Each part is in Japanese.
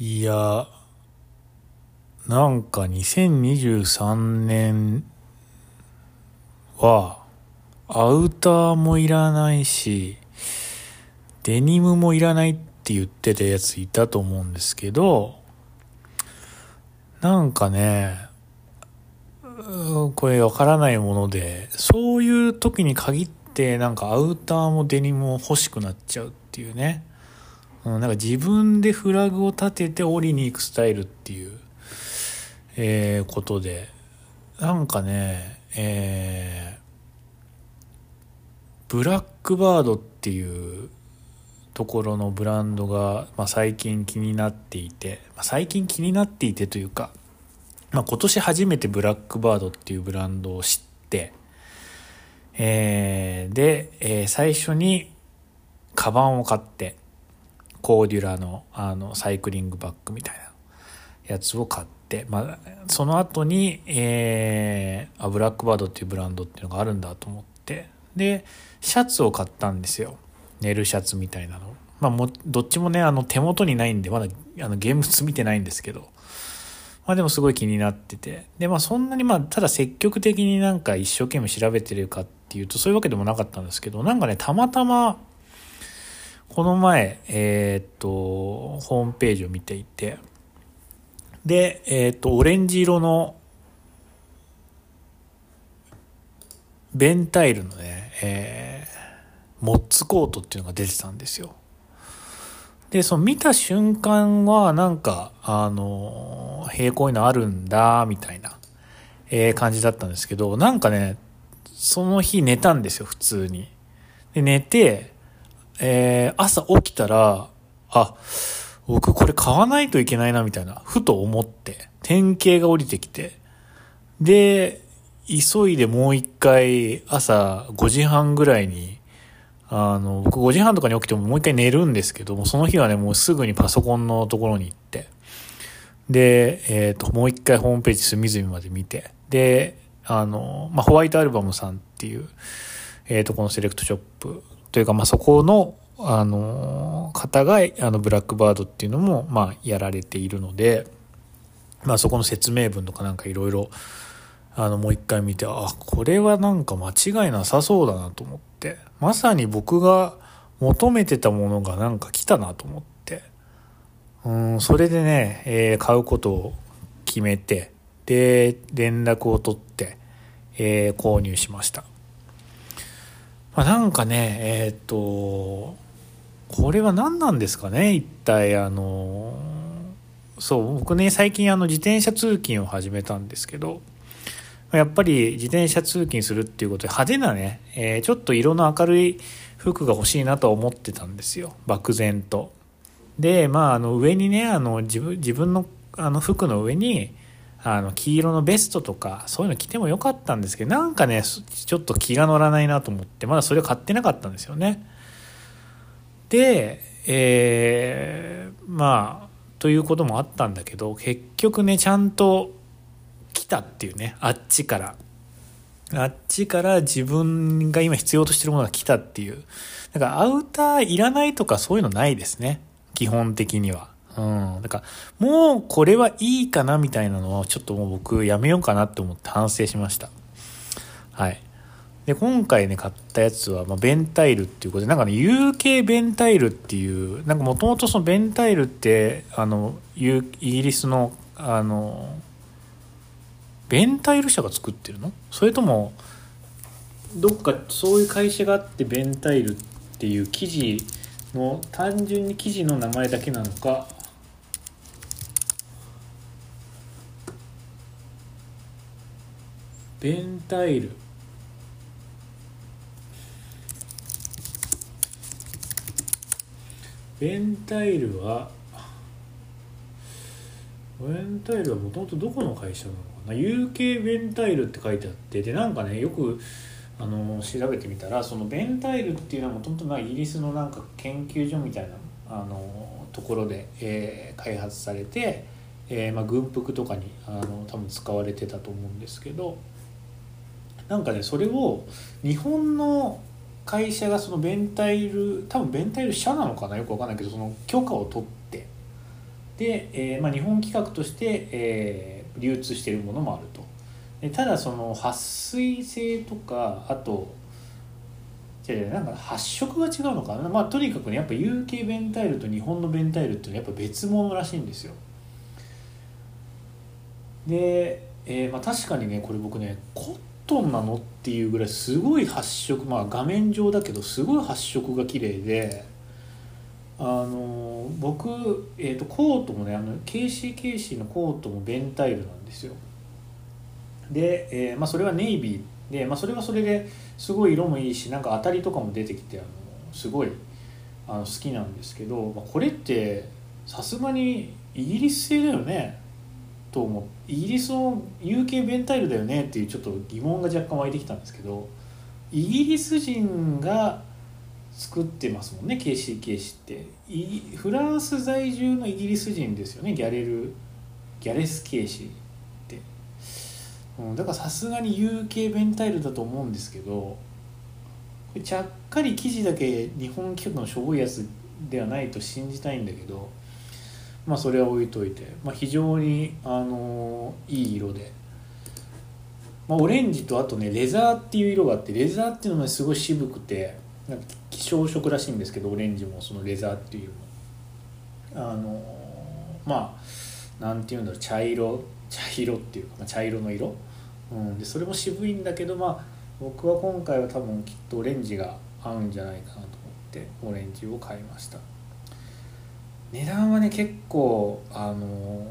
いや、なんか2023年は、アウターもいらないし、デニムもいらないって言ってたやついたと思うんですけど、なんかね、これわからないもので、そういう時に限ってなんかアウターもデニムも欲しくなっちゃうっていうね。うん、なんか自分でフラグを立てて降りに行くスタイルっていう、えー、ことで、なんかね、えー、ブラックバードっていうところのブランドが、まあ、最近気になっていて、まあ、最近気になっていてというか、まあ、今年初めてブラックバードっていうブランドを知って、えー、で、えー、最初にカバンを買って、コーデュラのあのサイクリングバッグみたいなやつを買って、まあ、その後に、えー、あブラックバードっていうブランドっていうのがあるんだと思ってでシャツを買ったんですよ。寝るシャツみたいなの。まあもどっちもねあの手元にないんでまだあの現物見てないんですけど。まあでもすごい気になってて。でまあそんなにまあただ積極的になんか一生懸命調べてるかっていうとそういうわけでもなかったんですけどなんかねたまたまこの前、えー、っと、ホームページを見ていて、で、えー、っと、オレンジ色の、ベンタイルのね、えー、モッツコートっていうのが出てたんですよ。で、その見た瞬間は、なんか、あの、平行にのあるんだ、みたいな、えー、感じだったんですけど、なんかね、その日寝たんですよ、普通に。で、寝て、えー、朝起きたら、あ、僕これ買わないといけないなみたいな、ふと思って、典型が降りてきて、で、急いでもう一回朝5時半ぐらいに、あの、僕5時半とかに起きてももう一回寝るんですけども、その日はね、もうすぐにパソコンのところに行って、で、えっ、ー、と、もう一回ホームページ隅々まで見て、で、あの、まあ、ホワイトアルバムさんっていう、えっ、ー、と、このセレクトショップというか、まあ、そこの、あの、方が、あの、ブラックバードっていうのも、まあ、やられているので、まあ、そこの説明文とかなんかいろいろ、あの、もう一回見て、あ、これはなんか間違いなさそうだなと思って、まさに僕が求めてたものがなんか来たなと思って、うん、それでね、えー、買うことを決めて、で、連絡を取って、えー、購入しました。まあ、なんかね、えっ、と、これは何なんですかね、一体、あの、そう、僕ね、最近あの自転車通勤を始めたんですけど、やっぱり自転車通勤するっていうことで派手なね、えー、ちょっと色の明るい服が欲しいなと思ってたんですよ、漠然と。で、まあ、あの上にね、あの自分自分のあの服の上に、あの黄色のベストとかそういうの着てもよかったんですけどなんかねちょっと気が乗らないなと思ってまだそれを買ってなかったんですよね。でえー、まあということもあったんだけど結局ねちゃんと来たっていうねあっちから。あっちから自分が今必要としてるものが来たっていう。だからアウターいらないとかそういうのないですね。基本的には。うん。だから、もうこれはいいかなみたいなのをちょっともう僕やめようかなって思って反省しました。はい。で、今回ね、買ったやつは、まあ、ベンタイルっていうことで、なんかね、UK ベンタイルっていう、なんかもともとそのベンタイルって、あの、イギリスの、あの、ベンタイル社が作ってるの？それとも、どっかそういう会社があってベンタイルっていう記事の単純に記事の名前だけなのかベンタイル。ベンタイルはベンタイルはもともとどこの会社なのかな？UK ベンタイルって書いてあってでなんかねよくあの調べてみたらそのベンタイルっていうのはもともとイギリスのなんか研究所みたいなあのところで、えー、開発されて、えーまあ、軍服とかにあの多分使われてたと思うんですけど。なんかねそれを日本の会社がそのベンタイル多分ベンタイル社なのかなよく分かんないけどその許可を取って。で、えーまあ、日本規格として、えー流通しているものもあると。でただその撥水性とかあと違う違うなんか発色が違うのかな。まあとにかくねやっぱ UK ベンタイルと日本のベンタイルっていうのはやっぱ別物らしいんですよ。で、えーまあ、確かにねこれ僕ねコットンなの？っていうぐらいすごい発色まあ画面上だけどすごい発色が綺麗であの僕、えー、とコートもねあの KCKC のコートもベンタイルなんですよ。で、えーまあ、それはネイビーで、まあ、それはそれですごい色もいいしなんか当たりとかも出てきてあのすごいあの好きなんですけど、まあ、これってさすがにイギリス製だよね。と思う。イギリスの UK ベンタイルだよねっていうちょっと疑問が若干湧いてきたんですけどイギリス人が作ってますもんね KCKC って。フランス在住のイギリス人ですよねギャレルギャレス・ケーシって、うん、だからさすがに UK ベンタイルだと思うんですけどちゃっかり生地だけ日本規格のしょぼいやつではないと信じたいんだけどまあそれは置いといて、まあ、非常に、あのいい色で、まあ、オレンジとあとねレザーっていう色があってレザーっていうのがすごい渋くてなんか希少色らしいんですけどオレンジもそのレザーっていうあのまあなんていうんだろう茶色茶色っていうか、まあ、茶色の色、うん、でそれも渋いんだけどまあ僕は今回は多分きっとオレンジが合うんじゃないかなと思ってオレンジを買いました値段はね結構あの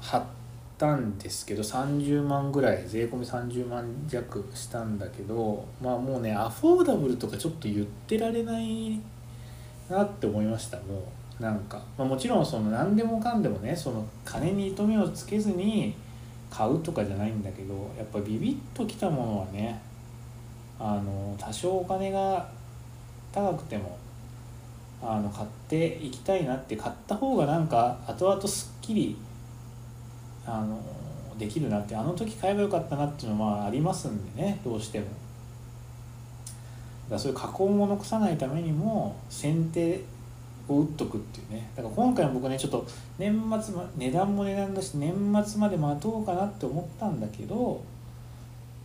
張ったんですけど30万ぐらい税込み30万弱したんだけどまあもうねアフォーダブルとかちょっと言ってられないなって思いましたもうなんか、まあ、もちろんその何でもかんでもねその金に糸目をつけずに買うとかじゃないんだけどやっぱビビッときたものはねあの多少お金が高くてもあの買っていきたいなって買った方がなんか後々すっきりあのできるなってあの時買えばよかったなっていうのはまあありますんでねどうしても。だそういう加工も残さないためにも先手を打っとくっていうねだから今回も僕ねちょっと年末、ま、値段も値段だし年末まで待とうかなって思ったんだけど、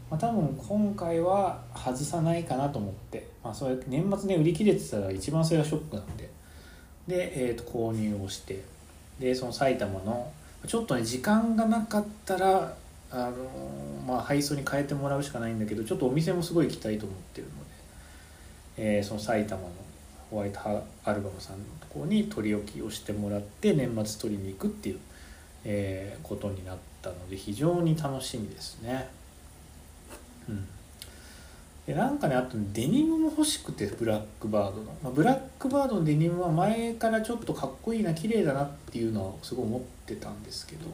まあ、多分今回は外さないかなと思って、まあ、それ年末ね売り切れてたら一番それがショックなんで。で、えー、と購入をして。でその埼玉のちょっとね時間がなかったらあのーまあ配送に変えてもらうしかないんだけどちょっとお店もすごい行きたいと思ってるので、えーその埼玉のホワイトアルバムさんのところに取り置きをしてもらって年末取りに行くっていう、えーことになったので非常に楽しみですね。うん。でなんかねあとデニムも欲しくてブラックバードの、まあ、ブラックバードのデニムは前からちょっとかっこいいな綺麗だなっていうのはすごい思ってたんですけど。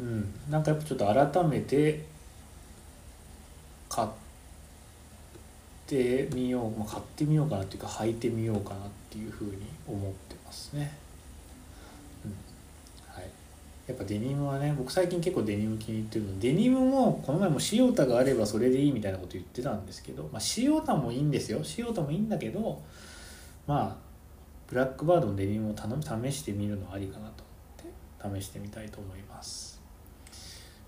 うん。なんかやっぱちょっと改めて買ってみよう、まあ、買ってみようかなっていうか履いてみようかなっていうふうに思ってますね。やっぱデニムはね僕最近結構デニム気に入ってるの。デニムもこの前も塩タがあればそれでいいみたいなこと言ってたんですけど、まあ、塩タもいいんですよ。塩タもいいんだけどまあブラックバードのデニムを頼む試してみるのありかなと思って試してみたいと思います。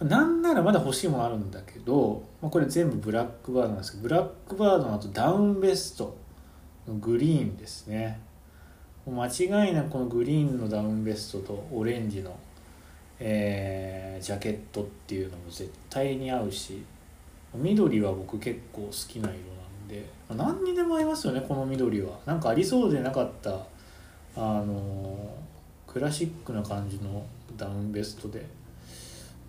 なんならまだ欲しいものあるんだけど、まあ、これ全部ブラックバードなんですけどブラックバードの後ダウンベストのグリーンですね。間違いなくこのグリーンのダウンベストとオレンジのえージャケットっていうのも絶対に合うし緑は僕結構好きな色なんでま何にでも合いますよねこの緑は。なんかありそうでなかったあのークラシックな感じのダウンベストで。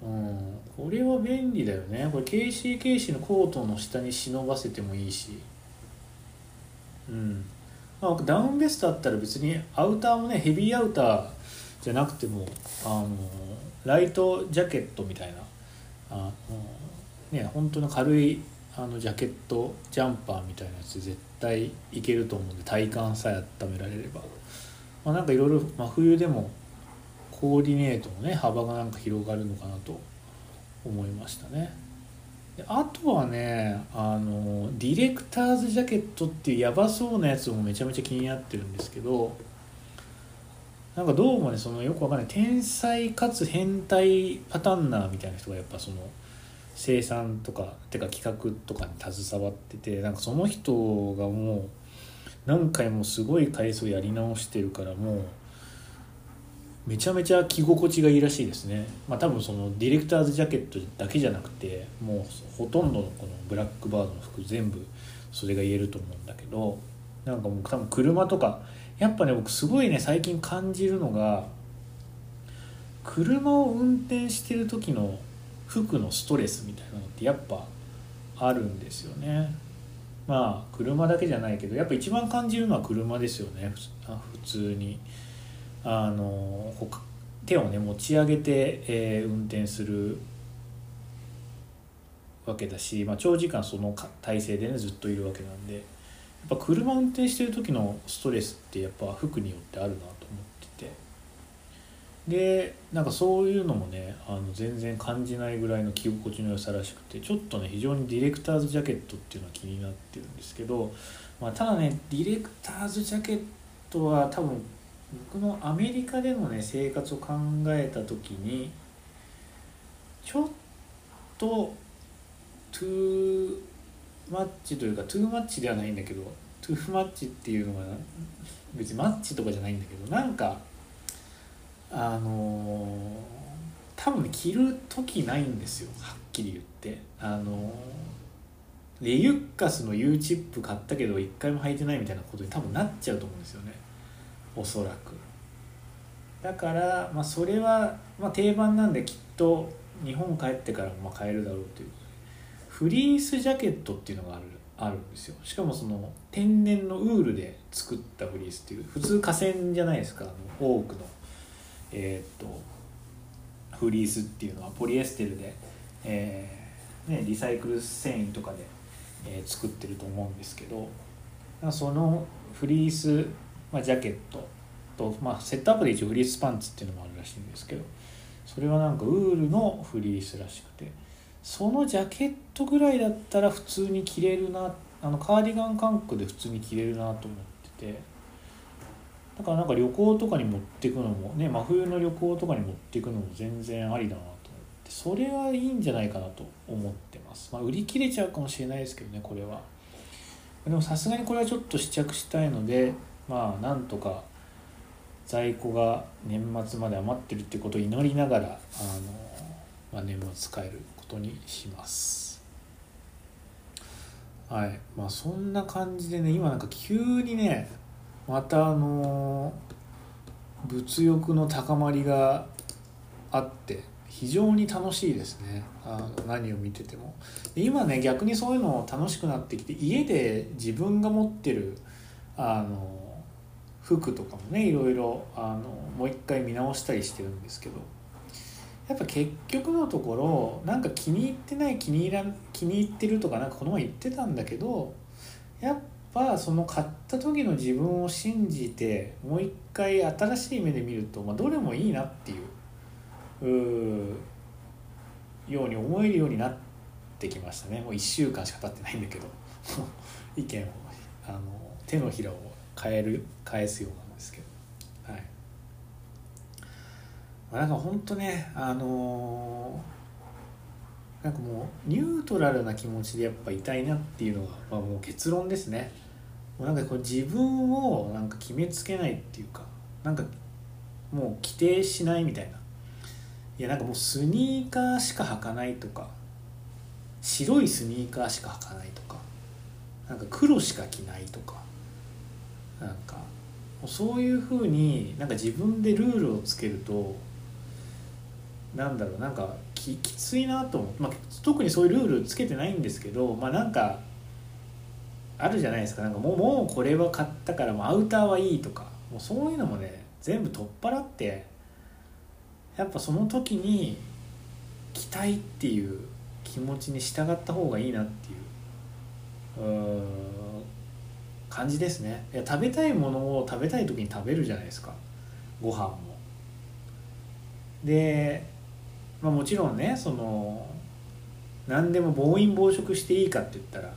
うんこれは便利だよね。これ KCKC のコートの下に忍ばせてもいいし。うん。まあ、ダウンベストだったら別にアウターもねヘビーアウターじゃなくてもあのライトジャケットみたいな。あのね本当の軽いあのジャケットジャンパーみたいなやつで絶対いけると思うんで体感さえ温められれば、まあ、なんかいろいろ真冬でもコーディネートのね幅がなんか広がるのかなと思いましたね。であとはねあのディレクターズジャケットっていうやばそうなやつもめちゃめちゃ気になってるんですけどなんかどうもねそのよくわかんない天才かつ変態パターンナーみたいな人がやっぱその生産とかてか企画とかに携わっててなんかその人がもう何回もすごい回数やり直してるからもうめちゃめちゃ着心地がいいらしいですね。まあ多分そのディレクターズジャケットだけじゃなくてもうほとんどのこのブラックバードの服全部それが言えると思うんだけどなんかもう多分車とかやっぱね僕すごいね最近感じるのが車を運転してる時の服のストレスみたいなのってやっぱあるんですよね。まあ車だけじゃないけどやっぱ一番感じるのは車ですよね。普通に。あの手をね持ち上げて、えー、運転するわけだし、まあ、長時間その体勢でねずっといるわけなんで。やっぱ車運転してる時のストレスってやっぱ服によってあるなと思ってて。でなんかそういうのもねあの全然感じないぐらいの着心地の良さらしくてちょっとね非常にディレクターズジャケットっていうのは気になってるんですけど、まあ、ただねディレクターズジャケットは多分僕のアメリカでのね生活を考えた時にちょっとトゥーッチというかトゥーマッチではないんだけどトゥーマッチっていうのが別にマッチとかじゃないんだけどなんかあのー、多分着る時ないんですよはっきり言って。あのー、レユッカスの U チップ買ったけど一回も履いてないみたいなことに多分なっちゃうと思うんですよね。おそらく。だから、まあ、それは、まあ、定番なんできっと日本帰ってからも買えるだろうというフリースジャケットっていうのがあるあるんですよ。しかもその天然のウールで作ったフリースっていう普通河川じゃないですか。あの多くのえー、っとフリースっていうのはポリエステルで、えーね、リサイクル繊維とかで、えー、作ってると思うんですけどそのフリースまあ、ジャケットと、まあ、セットアップで一応フリースパンツっていうのもあるらしいんですけどそれはなんかウールのフリースらしくて。そのジャケットぐらいだったら普通に着れるなあのカーディガン感覚で普通に着れるなと思ってて。だからなんか旅行とかに持ってくのもね真冬の旅行とかに持っていくのも全然ありだなと思って。それはいいんじゃないかなと思ってます。まあ売り切れちゃうかもしれないですけどねこれは。でもさすがにこれはちょっと試着したいのでまあなんとか在庫が年末まで余ってるってことを祈りながらあの、まあ、年末使えることにします。はい。まあそんな感じでね今なんか急にねまたあの物欲の高まりがあって非常に楽しいですね。あの何を見てても。今ね逆にそういうの楽しくなってきて家で自分が持ってるあの服とかもねいろいろあのもう一回見直したりしてるんですけど。やっぱ結局のところなんか気に入ってない気に入ら気に入ってるとかなんかこの前言ってたんだけどやっぱその買った時の自分を信じてもう一回新しい目で見ると、まあ、どれもいいなっていうように思えるようになってきましたね。もう1週間しか経ってないんだけど 意見をあの手のひらを変える返すようなんですけど。はい、なんか本当ねあのー、なんかもうニュートラルな気持ちでやっぱいたいなっていうのが、まあ、もう結論ですね。もうなんかこう自分をなんか決めつけないっていうかなんかもう規定しないみたいな。いやなんかもうスニーカーしか履かないとか白いスニーカーしか履かないとかなんか黒しか着ないとかなんかそういうふうになんか自分でルールをつけるとなんだろうなんかききついなと思って、まあ、特にそういうルールつけてないんですけどまあなんかあるじゃないですか。なんかもうもうこれは買ったからもうアウターはいいとか。もうそういうのもね全部取っ払ってやっぱその時に着たいっていう気持ちに従った方がいいなっていうう感じですね。いや食べたいものを食べたい時に食べるじゃないですか。ご飯も。で、まあ、もちろんねその何でも暴飲暴食していいかって言ったら、ま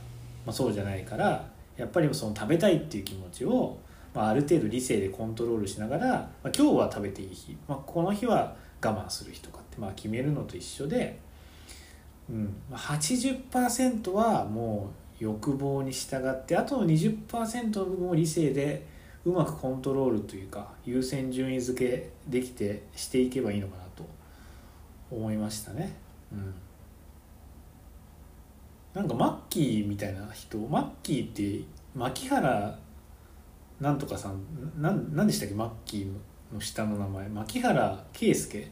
あ、そうじゃないからやっぱりその食べたいっていう気持ちをまあ、ある程度理性でコントロールしながら、まあ、今日は食べていい日、まあ、この日は我慢する日とかってまあ決めるのと一緒で、うん、80%はもう欲望に従ってあとの20%も理性でうまくコントロールというか優先順位付けできてしていけばいいのかな思いましたね。うん。なんかマッキーみたいな人マッキーって牧原なんとかさんなんなんでしたっけ？マッキーの下の名前。牧原圭介。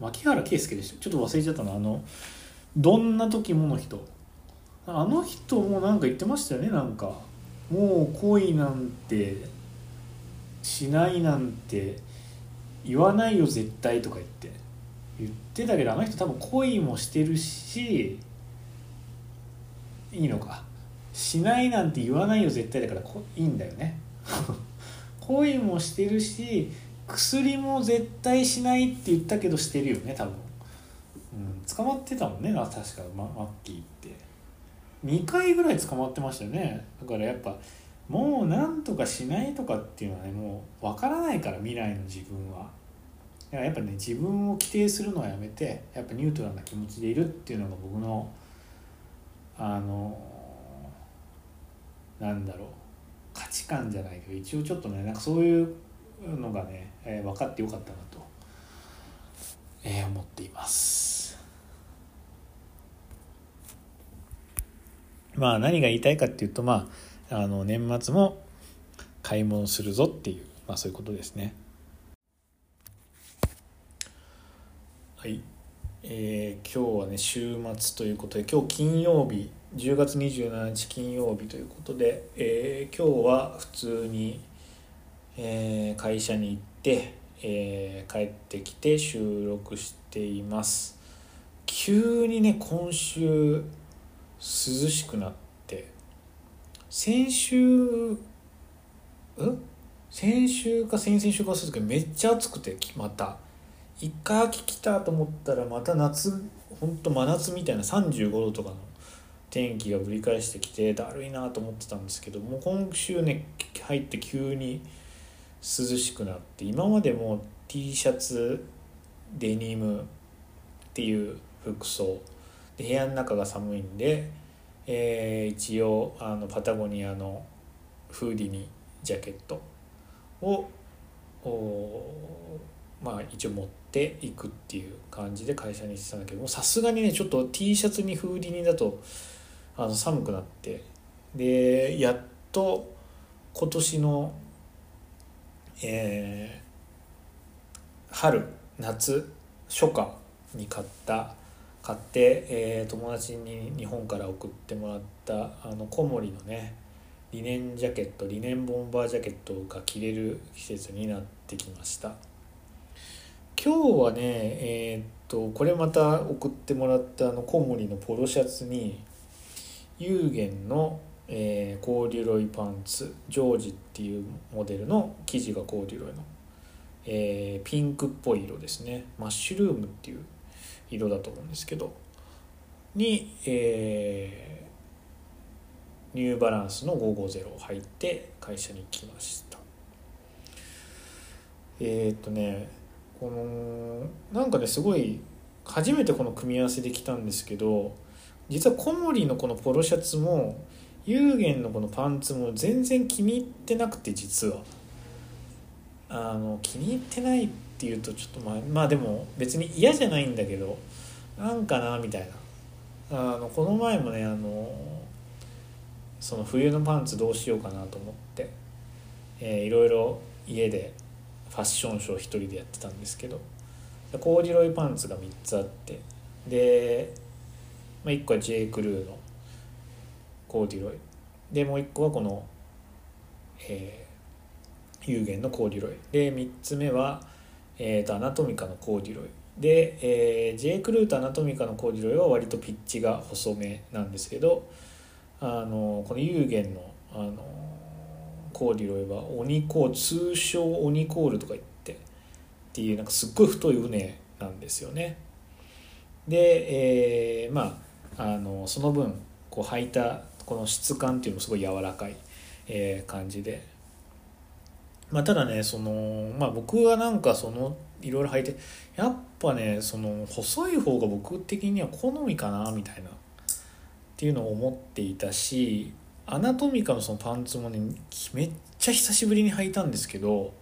牧原圭介でした。ちょっと忘れちゃったな。あのどんな時もの人。あの人もなんか言ってましたよね。なんかもう恋なんてしないなんて。言わないよ絶対とか言って。言ってたけどあの人多分恋もしてるしいいのか。しないなんて言わないよ絶対だからこいいんだよね。恋もしてるし薬も絶対しないって言ったけどしてるよね多分、うん、捕まってたもんね確かママッキーって。2回ぐらい捕まってましたよね。だからやっぱもうなんとかしないとかっていうのはねもう分からないから未来の自分は。やっぱね自分を規定するのはやめてやっぱニュートラルな気持ちでいるっていうのが僕のあのなんだろう価値観じゃないけど一応ちょっとねなんかそういうのがね、えー、分かってよかったなと、えー、思っています。まあ何が言いたいかっていうとまああの年末も買い物するぞっていう、まあ、そういうことですね。はい。えー、今日はね週末ということで今日金曜日10月27日金曜日ということで、えー、今日は普通に、えー、会社に行って、えー、帰ってきて収録しています。急にね今週涼しくなっ先週ん先週か先々週かする時めっちゃ暑くてまた。一回秋来たと思ったらまた夏ほんと真夏みたいな35度とかの天気がぶり返してきてだるいなと思ってたんですけどもう今週ね入って急に涼しくなって今までも T シャツデニムっていう服装で部屋の中が寒いんで、えー、一応あのパタゴニアのフーディニジャケットをまあ一応持っていくっていう感じで会社にしてたんだけどもさすがにねちょっと T シャツにフーディニだとあの寒くなってでやっと今年の、えー、春夏初夏に買った買って、えー、友達に日本から送ってもらったあのコモリのねリネンジャケットリネンボンバージャケットが着れる季節になってきました。今日はねえー、っとこれまた送ってもらったあのコモリのポロシャツにユーゲンの、えー、コーデュロイパンツジョージっていうモデルの生地がコーデュロイの、えー、ピンクっぽい色ですね。マッシュルームっていう色だと思うんですけどに、えー、ニューバランスの550を入って会社に来ました。えー、っとねこのなんかねすごい初めてこの組み合わせできたんですけど実は小森のこのポロシャツも有限のこのパンツも全然気に入ってなくて実は。あの気に入ってないってていうとちょっとまあまあでも別に嫌じゃないんだけどなんかなみたいなあのこの前もねあのその冬のパンツどうしようかなと思って、えー、いろいろ家でファッションショー一人でやってたんですけどコーデュロイパンツが3つあってでまあ、1個は J. クルーのコーデュロイでもう1個はこの、えー、有限のコーデュロイで3つ目は、えーと、アナトミカのコーデュロイで、えー、J. クルーとアナトミカのコーデュロイは割とピッチが細めなんですけどあのこの有限のあのコーデュロイはオニコー通称オニコールとか言ってっていうなんかすっごい太い船なんですよね。で、えー、まああのその分こう履いたこの質感っていうのもすごい柔らかい、えー、感じでまあただねそのまあ僕はなんかそのいろいろ履いてやっぱねその細い方が僕的には好みかなみたいなっていうのを思っていたしアナトミカのそのパンツもねめっちゃ久しぶりに履いたんですけど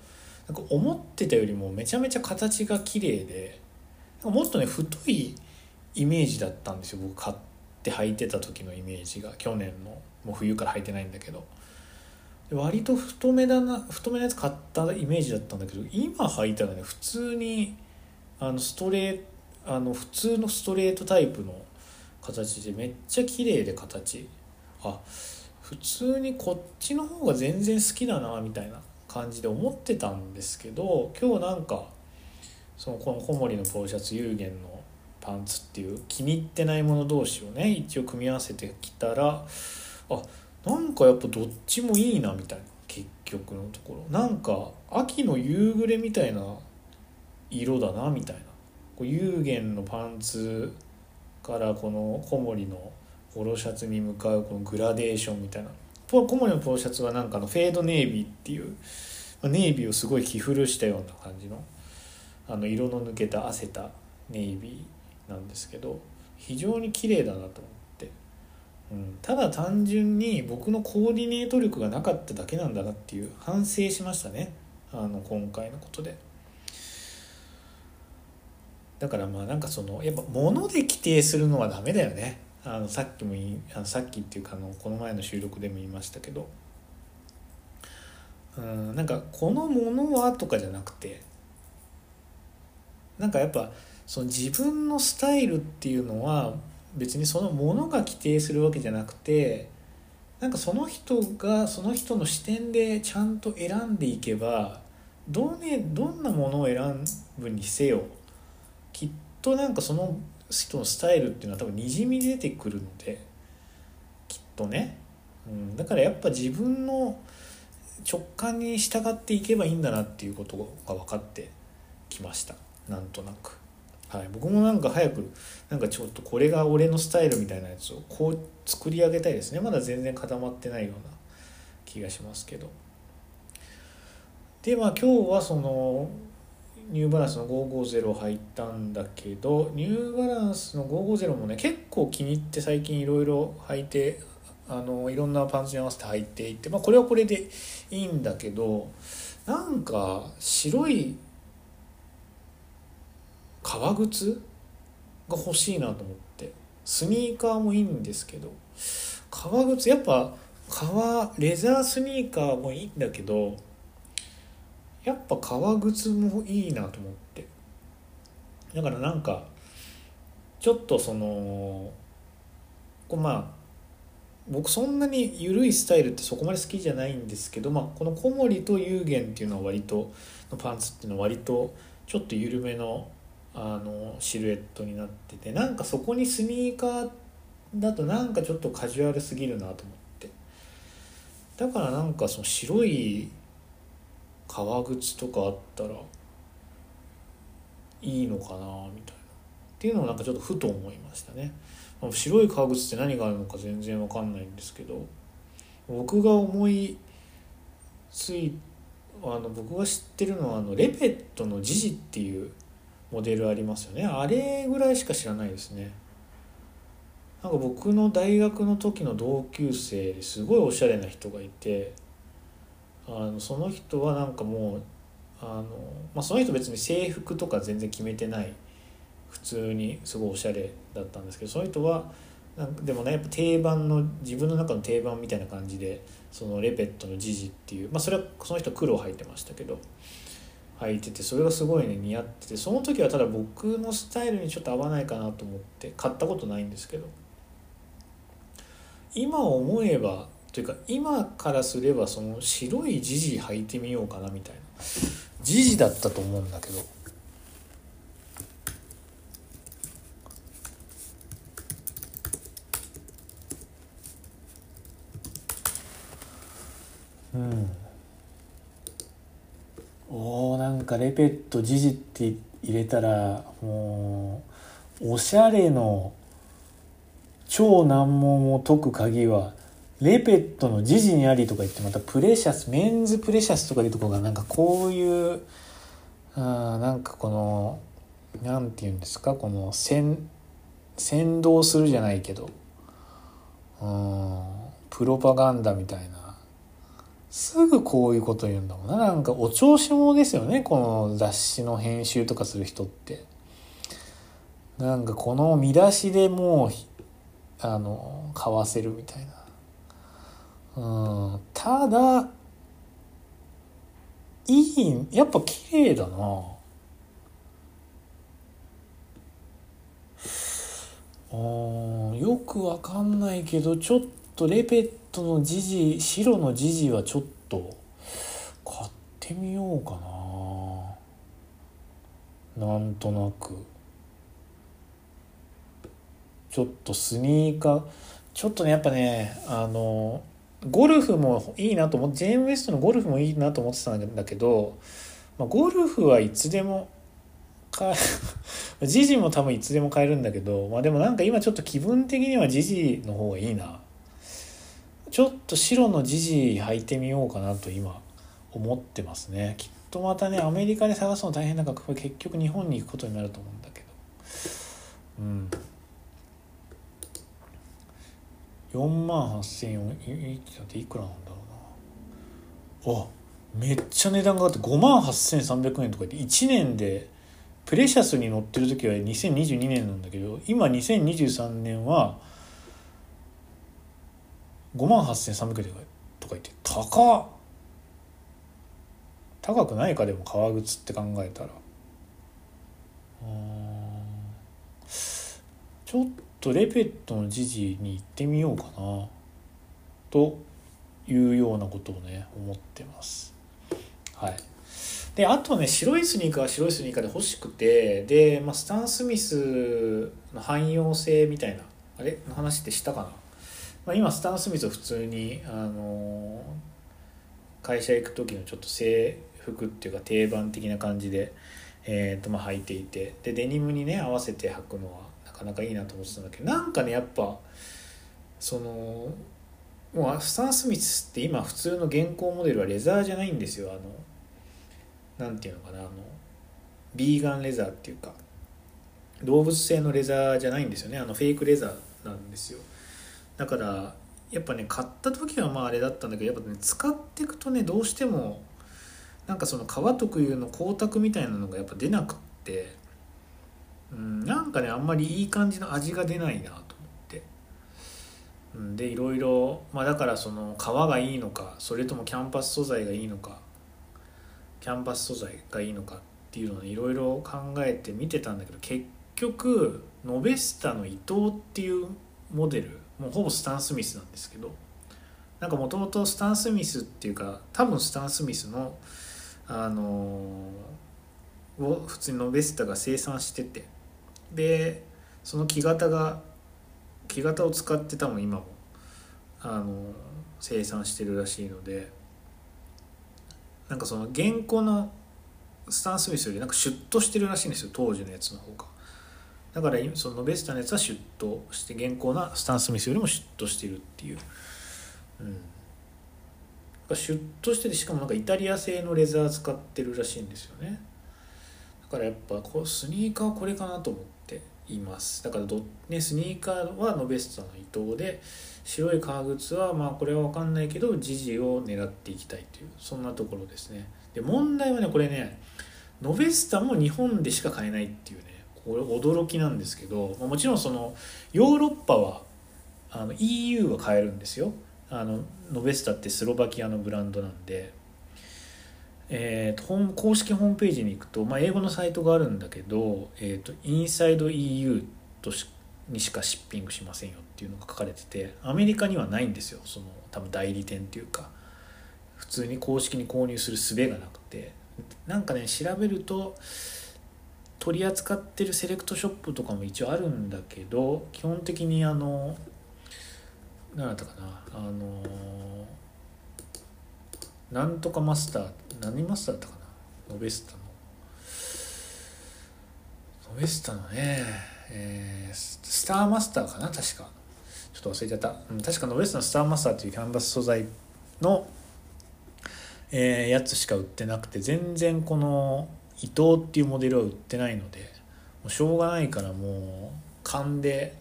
なんか思ってたよりもめちゃめちゃ形が綺麗でもっとね太いイメージだったんですよ僕買って履いてた時のイメージが去年のもう冬から履いてないんだけど。割と太めだな太めのやつ買ったイメージだったんだけど今履いたらね普通にあのストレあの普通のストレートタイプの形でめっちゃ綺麗で形。あ普通にこっちの方が全然好きだなみたいな感じで思ってたんですけど今日なんかそのこの小森のポロシャツ有限のパンツっていう気に入ってないもの同士をね一応組み合わせてきたらあなんかやっぱどっちもいいなみたいな結局のところ。なんか秋の夕暮れみたいな色だなみたいな。こう有限のパンツからこの小森のポロシャツに向かうこのグラデーションみたいな。小森のポロシャツはなんかのフェードネイビーっていうネイビーをすごい着古したような感じのあの色の抜けた汗たネイビーなんですけど非常に綺麗だなと思って、ただ単純に僕のコーディネート力がなかっただけなんだなっていう反省しましたね。あの今回のことで。だからまあなんかそのやっぱ物で規定するのはダメだよね。あのさっきもいあのさっきっていうかあのこの前の収録でも言いましたけど。うんなんかこのものはとかじゃなくてなんかやっぱその自分のスタイルっていうのは別にそのものが規定するわけじゃなくてなんかその人がその人の視点でちゃんと選んでいけばど,、ね、どんなものを選ぶにせよきっとなんかその人のスタイルっていうのは多分にじみ出てくるのできっとね、うん、だからやっぱ自分の直感に従っていけばいいんだなっていうことが分かってきましたなんとなく。はい、僕もなんか早くなんかちょっとこれが俺のスタイルみたいなやつをこう作り上げたいですね。まだ全然固まってないような気がしますけど。でまあ今日はそのニューバランスの550入ったんだけどニューバランスの550もね結構気に入って最近いろいろ履いてあのいろんなパンツに合わせて履いていてまあこれはこれでいいんだけどなんか白い革靴が欲しいなと思って。スニーカーもいいんですけど。革靴やっぱ革レザースニーカーもいいんだけどやっぱ革靴もいいなと思って。だからなんかちょっとそのこうまあ僕そんなに緩いスタイルってそこまで好きじゃないんですけど、まあ、この小森と有限っていうのは割とのパンツっていうのは割とちょっと緩めのあのシルエットになっててなんかそこにスニーカーだとなんかちょっとカジュアルすぎるなと思って。だからなんかその白い革靴とかあったらいいのかなみたいな。っていうのをなんかちょっとふと思いましたね。白い革靴って何があるのか全然わかんないんですけど僕が思いついあの僕が知ってるのはあのレペットのジジっていうモデルありますよね。あれぐらいしか知らないですね。なんか僕の大学の時の同級生ですごいおしゃれな人がいてあのその人はなんかもうあの、まあ、その人別に制服とか全然決めてない普通にすごいおしゃれだったんですけどその人はなんかでもねやっぱ定番の自分の中の定番みたいな感じでそのレペットのジジっていう、まあ、それはその人黒履いてましたけど履いててそれがすごいね似合っててその時はただ僕のスタイルにちょっと合わないかなと思って買ったことないんですけど。今思えばというか今からすればその白いジジ履いてみようかなみたいな。ジジだったと思うんだけど。うん。おなんかレペットジジって入れたらもうおしゃれの超難問を解く鍵はレペットのジジにありとか言ってまたプレシャスメンズプレシャスとかいうとこがなんかこういうあなんかこのなんて言うんですかこの先先導するじゃないけどうんプロパガンダみたいな。すぐこういうこと言うんだもんな。なんかお調子者ですよね。この雑誌の編集とかする人って。なんかこの見出しでもうあの買わせるみたいな。うん。ただいいやっぱ綺麗だな。うん。よくわかんないけどちょっとレペットのジジ白のジジはちょっと買ってみようかな。なんとなく。ちょっとスニーカー。ちょっとねやっぱねあのゴルフもいいなと思ってジェーム・ウェストのゴルフもいいなと思ってたんだけど、まあ、ゴルフはいつでも買え ジジも多分いつでも買えるんだけどまあでもなんか今ちょっと気分的にはジジの方がいいな。ちょっと白のジジ履いてみようかなと今思ってますね。きっとまたねアメリカで探すの大変だからこれ結局日本に行くことになると思うんだけど。うん。4万8000円っていくらなんだろうな。あめっちゃ値段が上がって5万8300円とかで1年でプレシャスに乗ってる時は2022年なんだけど今2023年は5万8300円とか言って高っ。高くないかでも革靴って考えたら。ちょっとレペットの時事に行ってみようかな。というようなことをね思ってます。はい。であとね白いスニーカーは白いスニーカーで欲しくてで、まあ、スタン・スミスの汎用性みたいなあれの話ってしたかな、まあ、今スタン・スミスを普通に、あの、会社行く時のちょっと制服っていうか定番的な感じで、えーとまあ、履いていてでデニムにね合わせて履くのはなかなかいいなと思ってたんだけどなんかねやっぱそのもうスタン・スミスって今普通の現行モデルはレザーじゃないんですよ。あのなんていうのかなあのビーガンレザーっていうか動物性のレザーじゃないんですよね。あのフェイクレザーなんですよ。だからやっぱね買った時はまああれだったんだけどやっぱね使っていくとねどうしてもなんかその皮特有の光沢みたいなのがやっぱ出なくってうん、なんかねあんまりいい感じの味が出ないなと思って、うん、でいろいろ、まあ、だからその皮がいいのかそれともキャンバス素材がいいのかキャンバス素材がいいのかっていうのをいろいろ考えて見てたんだけど結局ノベスタの伊藤っていうモデルもうほぼスタン・スミスなんですけどなんかもともとスタン・スミスっていうか多分スタン・スミスのあのー、を普通にノベスタが生産しててでその木型が木型を使って多分今もあの生産してるらしいのでなんかその原稿のスタン・スミスよりなんかシュッとしてるらしいんですよ当時のやつの方が。だからそのノベスタのやつはシュッとして原稿なスタン・スミスよりもシュッとしてるっていううんシュッとしててしかもなんかイタリア製のレザー使ってるらしいんですよね。だからやっぱこうスニーカーはこれかなと思っています。だからど、ね、スニーカーはノベスタの伊藤で白い革靴はまあこれは分かんないけどジジを狙っていきたいというそんなところですね。で問題はねこれねノベスタも日本でしか買えないっていうね。これ驚きなんですけどもちろんそのヨーロッパはあの EU は買えるんですよ。あのノベスタってスロバキアのブランドなんで。えーと、公式ホームページに行くと、まあ、英語のサイトがあるんだけど、えーと、インサイド EU としにしかシッピングしませんよっていうのが書かれててアメリカにはないんですよ。その多分代理店っていうか。普通に公式に購入する術がなくて。なんかね調べると取り扱ってるセレクトショップとかも一応あるんだけど基本的にあの何だったかなあのなんとかマスター何マスターだったかなノベスタの。ノベスタのね、えー、スターマスターかな確か。ちょっと忘れちゃった、うん、確かノベスタのスターマスターっていうキャンバス素材の、えー、やつしか売ってなくて全然この伊藤っていうモデルは売ってないのでもうしょうがないからもう勘で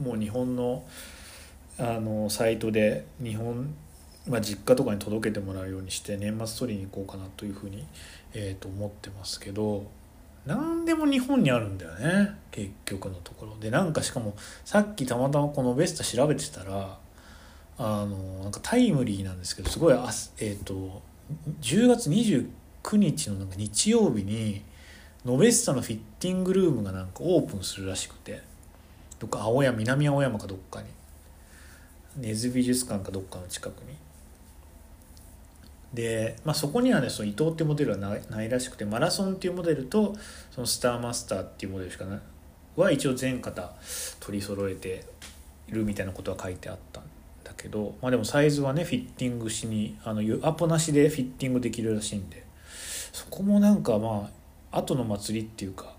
もう日本のあのサイトで日本、まあ、実家とかに届けてもらうようにして年末取りに行こうかなというふうに、えー、と思ってますけど何でも日本にあるんだよね結局のところ。でなんかしかもさっきたまたまこのベスタ調べてたらあのなんかタイムリーなんですけどすごいあえっ、ー、と10月29日のなんか日曜日にノベスタのフィッティングルームがなんかオープンするらしくてどっか青山南青山かどっかに。根津美術館かどっかの近くに。で、まあ、そこにはねその伊藤っていうモデルはないらしくてマラソンっていうモデルとそのスターマスターっていうモデルしかない。は一応全型取り揃えているみたいなことは書いてあったんだけどまあでもサイズはねフィッティングしにあのアポなしでフィッティングできるらしいんで。そこもなんかまあ後の祭りっていうか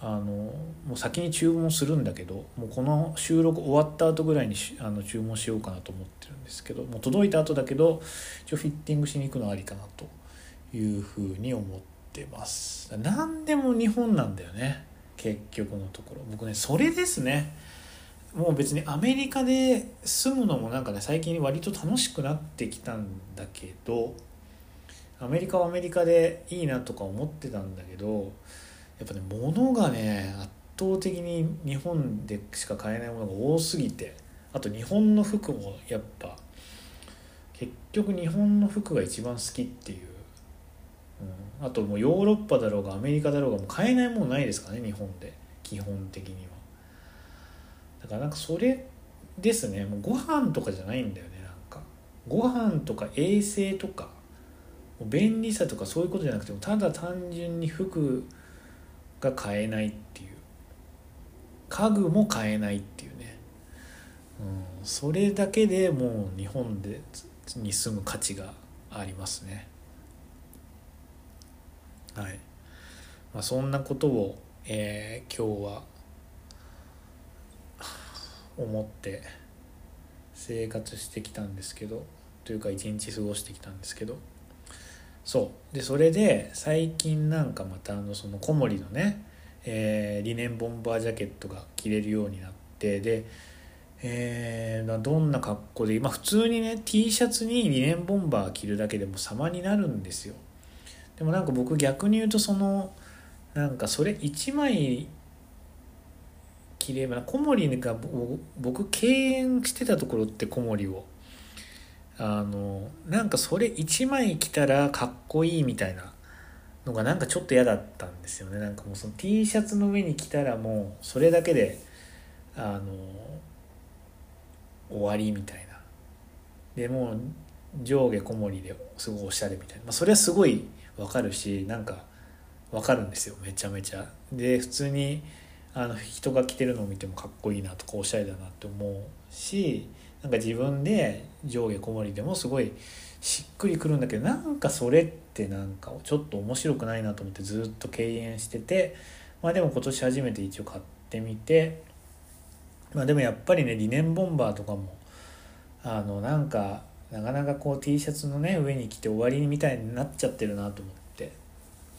あのもう先に注文するんだけどもうこの収録終わった後ぐらいにあの注文しようかなと思ってるんですけどもう届いた後だけど一応フィッティングしに行くのありかなというふうに思ってます。何でも日本なんだよね結局のところ。僕ねそれですね。もう別にアメリカで住むのもなんかね最近割と楽しくなってきたんだけどアメリカはアメリカでいいなとか思ってたんだけどやっぱね物がね圧倒的に日本でしか買えないものが多すぎてあと日本の服もやっぱ結局日本の服が一番好きっていう、うん、あともうヨーロッパだろうがアメリカだろうがもう買えないものないですかね日本で。基本的には。だからなんかそれですね。もうご飯とかじゃないんだよねなんか。ご飯とか衛生とか便利さとかそういうことじゃなくてもただ単純に服が買えないっていう。家具も買えないっていうね、うん、それだけでもう日本でに住む価値がありますね。はい、まあ、そんなことを、えー、今日は思って生活してきたんですけどというか一日過ごしてきたんですけど。そうでそれで最近なんかまたあのその小森のね、えー、リネンボンバージャケットが着れるようになってで、えー、どんな格好で、まあ、普通にね T シャツにリネンボンバー着るだけでも様になるんですよでもなんか僕逆に言うとそのなんかそれ1枚着れば小森が僕敬遠してたところって小森を。あのなんかそれ1枚着たらかっこいいみたいなのがなんかちょっと嫌だったんですよね。なんかもうその T シャツの上に着たらもうそれだけであの終わりみたいな。でもう上下小森ですごいおしゃれみたいな、まあ、それはすごいわかるしなんかわかるんですよ。めちゃめちゃ。で普通にあの人が着てるのを見てもかっこいいなとかおしゃれだなって思うしなんか自分で上下小盛りでもすごいしっくりくるんだけどなんかそれってなんかちょっと面白くないなと思ってずっと敬遠しててまあでも今年初めて一応買ってみてまあでもやっぱりねリネンボンバーとかもあのなんかなかなかこう T シャツのね上に着て終わりみたいになっちゃってるなと思って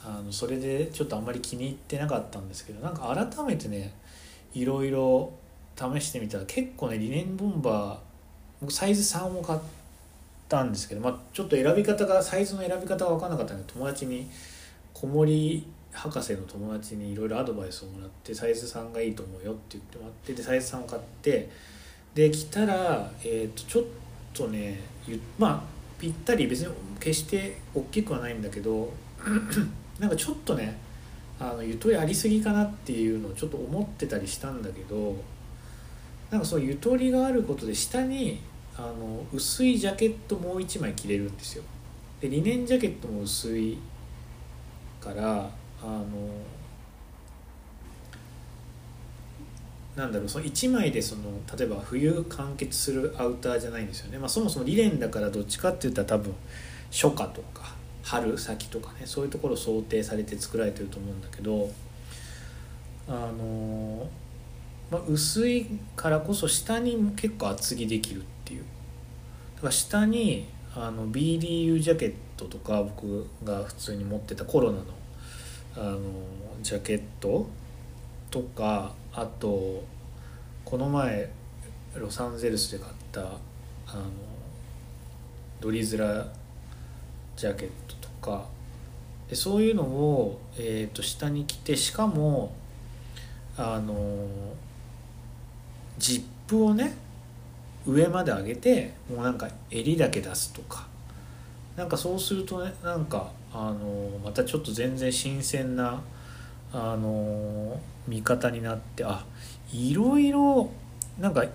あのそれでちょっとあんまり気に入ってなかったんですけどなんか改めてねいろいろ試してみたら結構ねリネンボンバー僕サイズ3を買ったんですけど、まあ、ちょっと選び方がサイズの選び方が分からなかったので友達に子守博士の友達にいろいろアドバイスをもらってサイズ3がいいと思うよって言ってもらってでサイズ3を買ってで来たら、えー、とちょっとねまあぴったり別に決して大きくはないんだけど なんかちょっとねあのゆとりありすぎかなっていうのをちょっと思ってたりしたんだけどなんかそのゆとりがあることで下にあの薄いジャケットもう一枚着れるんですよ。でリネンジャケットも薄いからあのなんだろうその1枚でその例えば冬完結するアウターじゃないんですよね、まあ、そもそもリネンだからどっちかって言ったら多分初夏とか春先とかねそういうところ想定されて作られてると思うんだけどあのまあ、薄いからこそ下に結構厚着できるっていう。だから下にあの BDU ジャケットとか僕が普通に持ってたコロナのあのジャケットとかあとこの前ロサンゼルスで買ったあのドリズラジャケットとか。でそういうのを、えー、と下に着てしかもあのジップをね上まで上げてもうなんか襟だけ出すとか。なんかそうするとねなんかあのまたちょっと全然新鮮なあの見方になってあいろいろなんか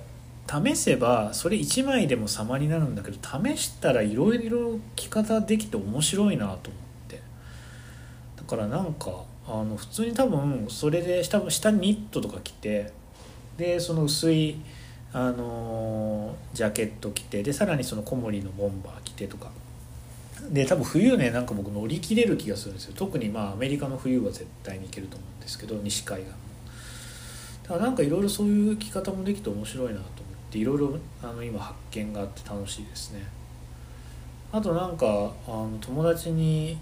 試せばそれ1枚でも様になるんだけど試したらいろいろ着方できて面白いなと思って。だからなんかあの普通に多分それで多分下にニットとか着てでその薄いあのジャケット着てでさらにその小森のボンバー着てとか。で多分冬ねなんか僕乗り切れる気がするんですよ。特にまあアメリカの冬は絶対に行けると思うんですけど西海岸のだからなんかいろいろそういう着方もできて面白いなと思っていろいろあの今発見があって楽しいですね。あとなんかあの友達に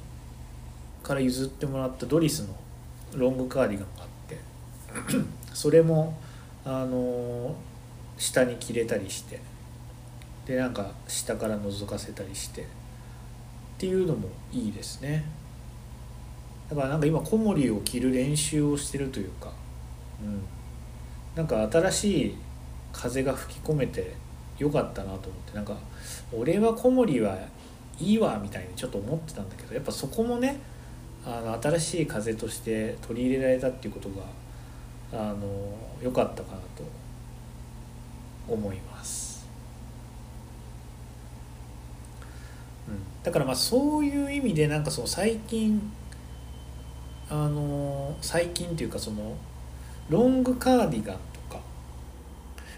から譲ってもらったドリスのロングカーディガンがあってそれもあの下に着れたりしてでなんか下から覗かせたりしてっていうのもいいですね。だからなんか今子守を着る練習をしてるというかうん。なんか新しい風が吹き込めてよかったなと思ってなんか俺は子守はいいわみたいにちょっと思ってたんだけどやっぱそこもねあの新しい風として取り入れられたっていうことがあの良かったかなと思います、うん、だからまあそういう意味でなんかその最近あの最近っていうかそのロングカーディガンとか。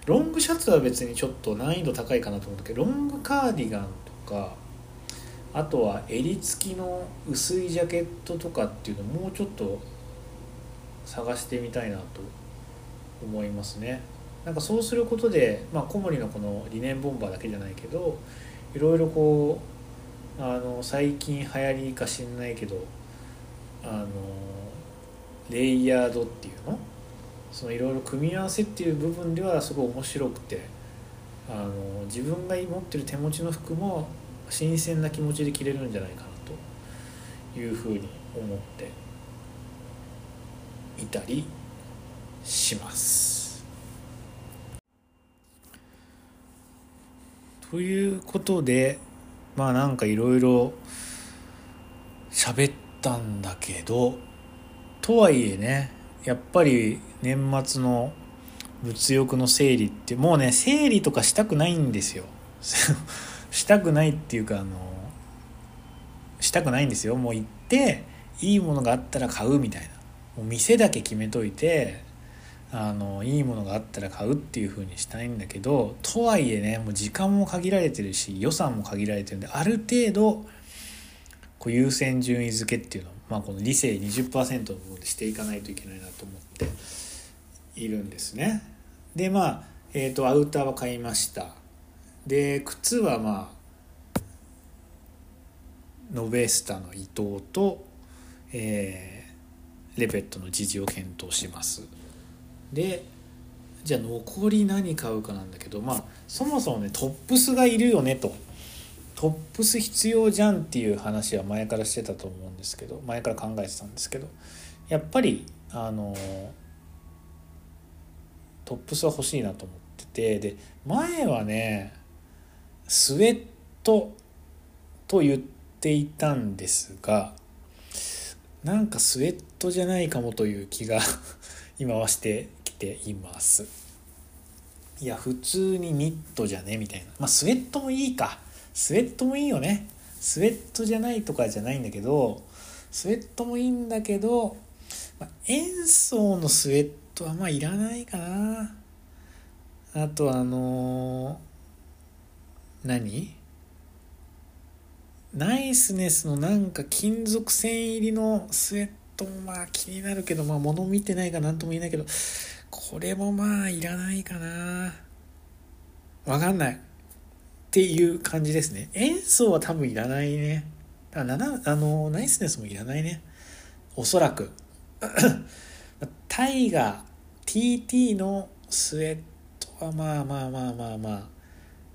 ロングシャツは別にちょっと難易度高いかなと思ったけどロングカーディガンとかあとは襟付きの薄いジャケットとかっていうのもうちょっと探してみたいなと思いますね。なんかそうすることで、まあ、小森のこのリネンボンバーだけじゃないけどいろいろこうあの最近流行りかしんないけどあのレイヤードっていうの？そのいろいろ組み合わせっていう部分ではすごい面白くてあの自分が持ってる手持ちの服も新鮮な気持ちで着れるんじゃないかなというふうに思って。いたりします。ということでまあなんかいろいろ喋ったんだけどとはいえねやっぱり年末の物欲の整理ってもうね整理とかしたくないんですよ。したくないっていうかあのしたくないんですよ。もう行っていいものがあったら買うみたいな。もう店だけ決めといてあのいいものがあったら買うっていう風にしたいんだけどとはいえねもう時間も限られてるし予算も限られてるんである程度こう優先順位付けっていうのを、まあ、この理性20%の部分でしていかないといけないなと思っているんですね。でまあ、えーと、アウターは買いました。で靴はまあノベスタの伊藤と、えー、レペットの時事を検討します。でじゃあ残り何買うかなんだけどまあそもそもねトップスがいるよねとトップス必要じゃんっていう話は前からしてたと思うんですけど前から考えてたんですけどやっぱりあのトップスは欲しいなと思っててで前はねスウェットと言っていたんですがなんかスウェットじゃないかもという気が 今はしてきています。いや普通にニットじゃね？みたいな。まあスウェットもいいか。スウェットもいいよね。スウェットじゃないとかじゃないんだけどスウェットもいいんだけど、まあ、演奏のスウェットはまあいらないかな。あとあのー、何？ナイスネスのなんか金属繊維入りのスウェットもまあ気になるけどまあ物見てないから何とも言えないけどこれもまあいらないかな。わかんない。っていう感じですね。塩素は多分いらないね。だからあのナイスネスもいらないね。おそらく。タイガー TT のスウェットはまあまあまあまあま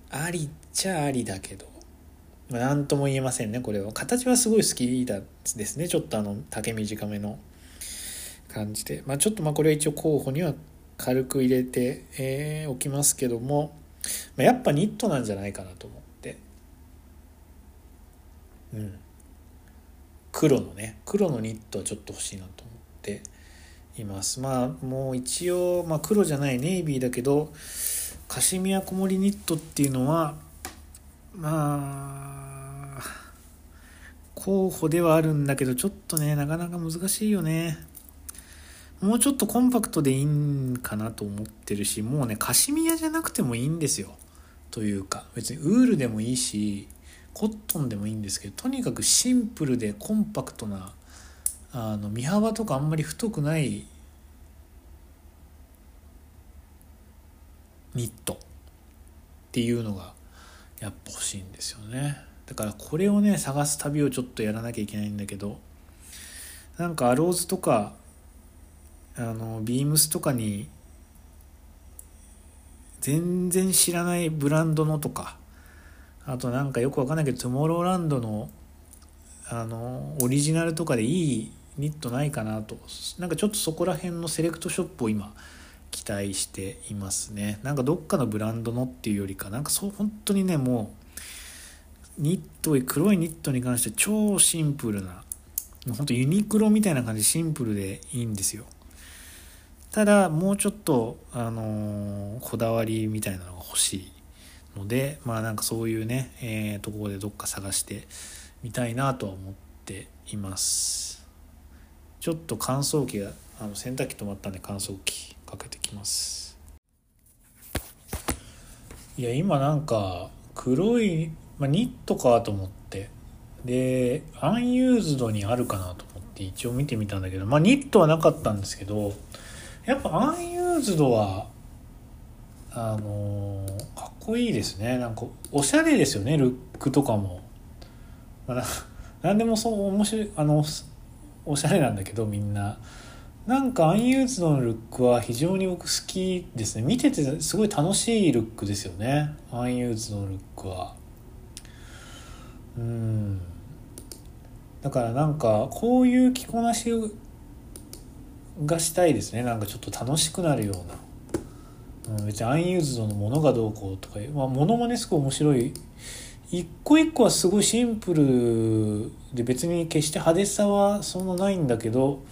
あありっちゃありだけど。まあ、とも言えませんねこれは。形はすごい好きだですね。ちょっとあの丈短めの感じで。まあちょっとまあこれは一応候補には軽く入れて、えー、おきますけども、まあ、やっぱニットなんじゃないかなと思って。うん。黒のね。黒のニットはちょっと欲しいなと思っています。まあもう一応、まあ、黒じゃないネイビーだけどカシミヤ小森ニットっていうのはまあ候補ではあるんだけどちょっとねなかなか難しいよね。もうちょっとコンパクトでいいんかなと思ってるしもうねカシミヤじゃなくてもいいんですよ。というか別にウールでもいいしコットンでもいいんですけどとにかくシンプルでコンパクトなあの身幅とかあんまり太くないニットっていうのがやっぱ欲しいんですよね。だからこれをね探す旅をちょっとやらなきゃいけないんだけどなんかアローズとかあのビームスとかに全然知らないブランドのとかあとなんかよくわかんないけどトゥモローランドのあのオリジナルとかでいいニットないかなと。なんかちょっとそこら辺のセレクトショップを今期待していますね。なんかどっかのブランドのっていうよりかなんかそう本当にねもうニット黒いニットに関して超シンプルな本当ユニクロみたいな感じシンプルでいいんですよ。ただもうちょっとあのー、こだわりみたいなのが欲しいのでまあなんかそういうね、えー、ところでどっか探してみたいなとは思っています。ちょっと乾燥機があの洗濯機止まったんで乾燥機かけてきます。いや今なんか黒い、まあ、ニットかと思って。でアンユーズドにあるかなと思って一応見てみたんだけど。まあニットはなかったんですけどやっぱアンユーズドはあのー、かっこいいですね。なんかおしゃれですよねルックとかも、まあ、な んでもそう面白いあのおしゃれなんだけどみんな。なんかアンユーズドのルックは非常に僕好きですね。見ててすごい楽しいルックですよね。アンユーズドのルックは。うん。だからなんかこういう着こなしがしたいですね。なんかちょっと楽しくなるような、うん、別にアンユーズドのものがどうこうとかまあものもねすごい面白い。一個一個はすごいシンプルで別に決して派手さはそんなないんだけど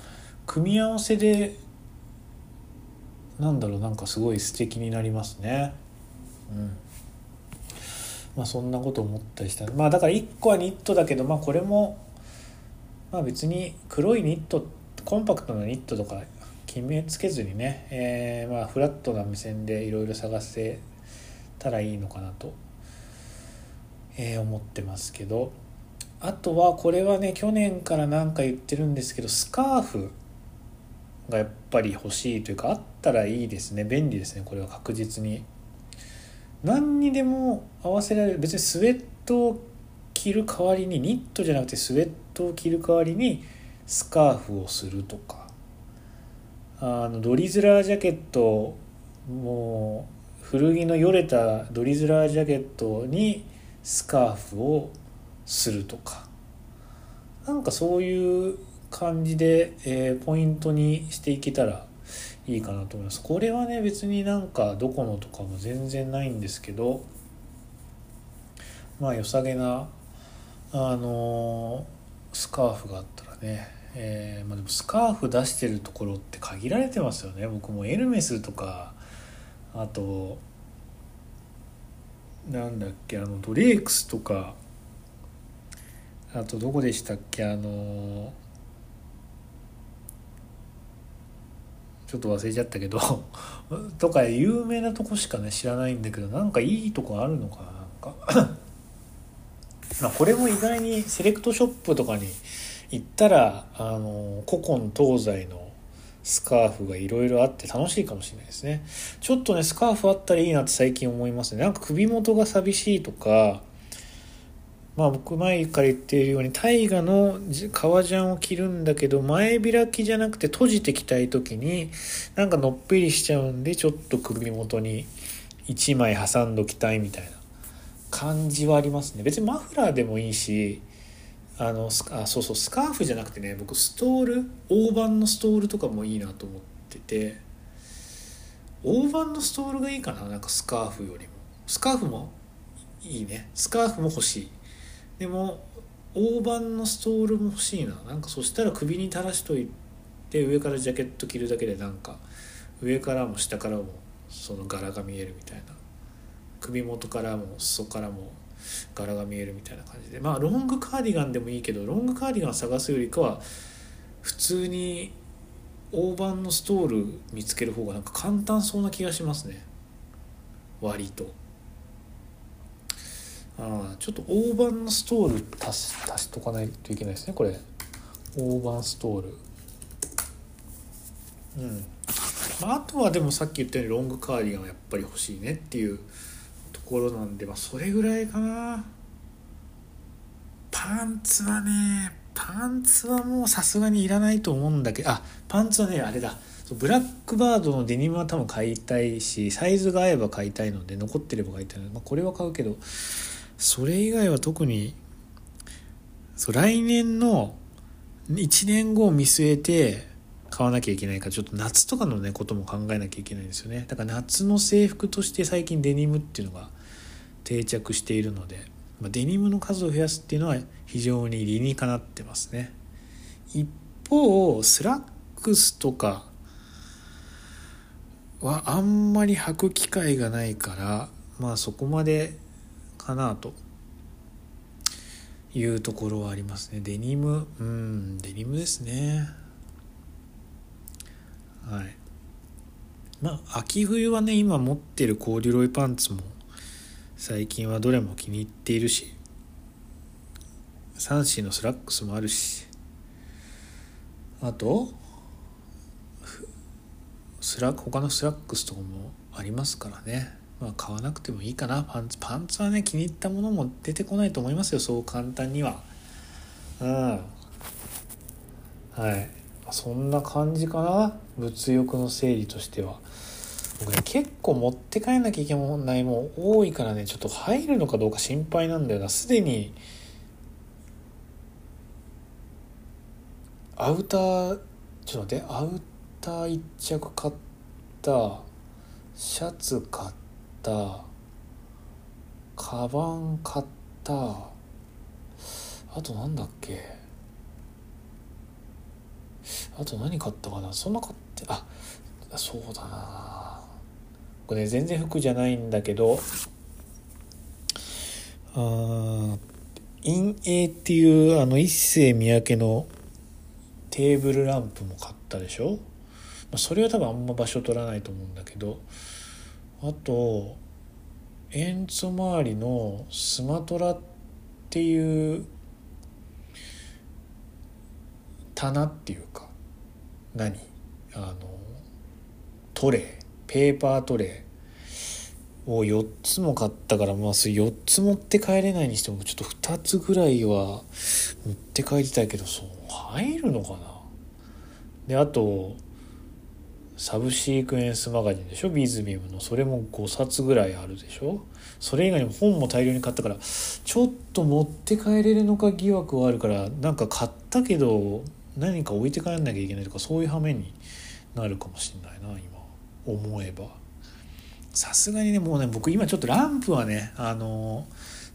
組み合わせでなんだろうなんかすごい素敵になりますね。うん。まあそんなこと思ったりした。まあだから1個はニットだけどまあこれもまあ別に黒いニットコンパクトなニットとか決めつけずにね、えー、まあフラットな目線でいろいろ探せたらいいのかなと、えー、思ってますけど。あとはこれはね去年から何か言ってるんですけどスカーフがやっぱり欲しいというかあったらいいですね。便利ですね。これは確実に。何にでも合わせられる別にスウェットを着る代わりにニットじゃなくてスウェットを着る代わりにスカーフをするとか。あのドリズラージャケットもう古着のよれたドリズラージャケットにスカーフをするとか。なんかそういう感じで、えー、ポイントにしていけたらいいかなと思います。これはね別になんかどこのとかも全然ないんですけどまあ良さげなあの、スカーフがあったらねえー、まあ、でもスカーフ出してるところって限られてますよね。僕もエルメスとかあとなんだっけあのドレークスとかあとどこでしたっけあのちょっと忘れちゃったけど とか有名なとこしかね知らないんだけどなんかいいとこあるのかななんか。まこれも意外にセレクトショップとかに行ったらあの古今東西のスカーフがいろいろあって楽しいかもしれないですね。ちょっとねスカーフあったらいいなって最近思いますね。なんか首元が寂しいとかまあ僕前から言っているように大河の革ジャンを着るんだけど前開きじゃなくて閉じてきたい時になんかのっぺりしちゃうんでちょっと首元に1枚挟んどきたいみたいな感じはありますね。別にマフラーでもいいしあのあそうそうスカーフじゃなくてね僕ストール大判のストールとかもいいなと思ってて大判のストールがいいかななんかスカーフよりも。スカーフもいいね。スカーフも欲しい。でも大判のストールも欲しいな。なんかそしたら首に垂らしといて上からジャケット着るだけでなんか上からも下からもその柄が見えるみたいな。首元からも裾からも柄が見えるみたいな感じで。まあロングカーディガンでもいいけどロングカーディガン探すよりかは普通に大判のストール見つける方がなんか簡単そうな気がしますね。割と。ああちょっと大判のストール足し足しとかないといけないですねこれ。大判ストール。うん。あとはでもさっき言ったようにロングカーディガンはやっぱり欲しいねっていうところなんでまあそれぐらいかな。パンツはねパンツはもうさすがにいらないと思うんだけどあパンツはねあれだ。ブラックバードのデニムは多分買いたいしサイズが合えば買いたいので残ってれば買いたいので、まあ、これは買うけどそれ以外は特にそう来年の1年後を見据えて買わなきゃいけないからちょっと夏とかのねことも考えなきゃいけないんですよね。だから夏の制服として最近デニムっていうのが定着しているので、まあ、デニムの数を増やすっていうのは非常に理にかなってますね。一方スラックスとかはあんまり履く機会がないからまあそこまでかなと。いうところはありますね。デニム。うんデニムですね。はい。まあ秋冬はね今持ってるコーデュロイパンツも最近はどれも気に入っているしサンシーのスラックスもあるしあとスラ他のスラックスとかもありますからね。まあ買わなくてもいいかな。パンツパンツはね気に入ったものも出てこないと思いますよ。そう簡単には。うん。はい。そんな感じかな。物欲の整理としては。僕ね結構持って帰んなきゃいけないもん多いからね。ちょっと入るのかどうか心配なんだよな。すでにアウターちょっと待って。アウター1着買った。シャツ買ったた。カバン買った。あとなんだっけ。あと何買ったかな。そんな買ってあそうだな。これ、ね、全然服じゃないんだけど。あ陰影っていうあの一世三宅のテーブルランプも買ったでしょ。まあそれは多分あんま場所取らないと思うんだけど。あと円ツ周りのスマトラっていう棚っていうか何？あのトレーペーパートレーを4つも買ったからまあそれ4つ持って帰れないにしてもちょっと2つぐらいは持って帰りたいけどそう入るのかな？であとサブシークエンスマガジンでしょ？ビーズビムの。それも5冊ぐらいあるでしょ？それ以外にも本も大量に買ったからちょっと持って帰れるのか疑惑はあるからなんか買ったけど何か置いて帰んなきゃいけないとかそういう羽目になるかもしんないな今。思えば。さすがにねもうね僕今ちょっとランプはねあの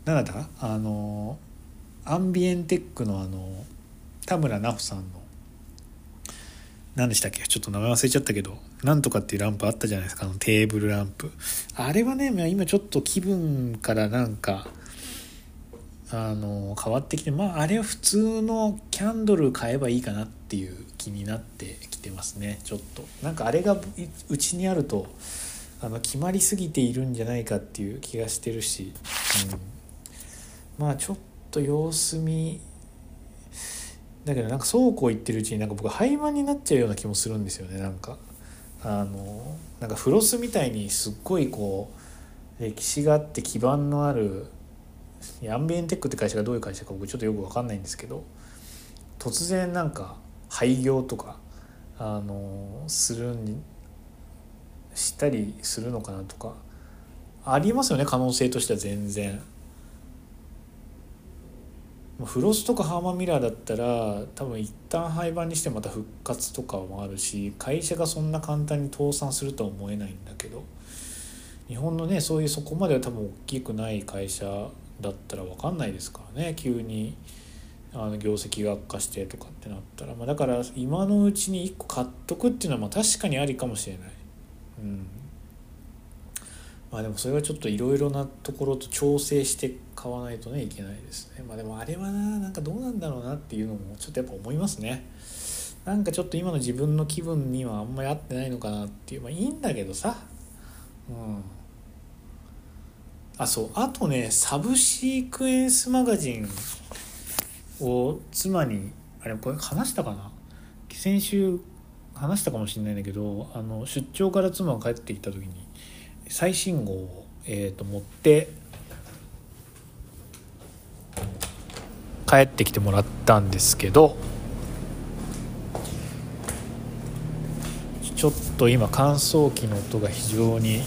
何だ？ったあのアンビエンテックのあの田村奈穂さんの何でしたっけ？ちょっと名前忘れちゃったけど。なんとかっていうランプあったじゃないですか。あのテーブルランプ。あれはね今ちょっと気分からなんかあの変わってきてまああれは普通のキャンドル買えばいいかなっていう気になってきてますね。ちょっと。なんかあれがうちにあるとあの決まりすぎているんじゃないかっていう気がしてるし、うん、まあちょっと様子見だけどなんかそうこう言ってるうちになんか僕廃盤になっちゃうような気もするんですよねなんかあのなんかフロスみたいにすっごいこう歴史があって基盤のあるアンビエンテックって会社がどういう会社か僕ちょっとよく分かんないんですけど突然なんか廃業とかあのするにしたりするのかなとかありますよね可能性としては全然。フロスとかハーマンミラーだったら多分一旦廃盤にしてまた復活とかもあるし会社がそんな簡単に倒産するとは思えないんだけど日本のねそういうそこまでは多分大きくない会社だったら分かんないですからね。急にあの業績が悪化してとかってなったら、まあ、だから今のうちに1個買っとくっていうのはま確かにありかもしれない。うん。まあでもそれはちょっといろいろなところと調整して買わないとねいけないですね。まあでもあれはななんかどうなんだろうなっていうのもちょっとやっぱ思いますね。なんかちょっと今の自分の気分にはあんまり合ってないのかなっていうまあいいんだけどさ。うん。あそう。あとねサブシークエンスマガジンを妻にあれこれ話したかな？先週話したかもしれないんだけどあの出張から妻が帰ってきた時に最新号を、えー、と持って帰ってきてもらったんですけどちょっと今乾燥機の音が非常に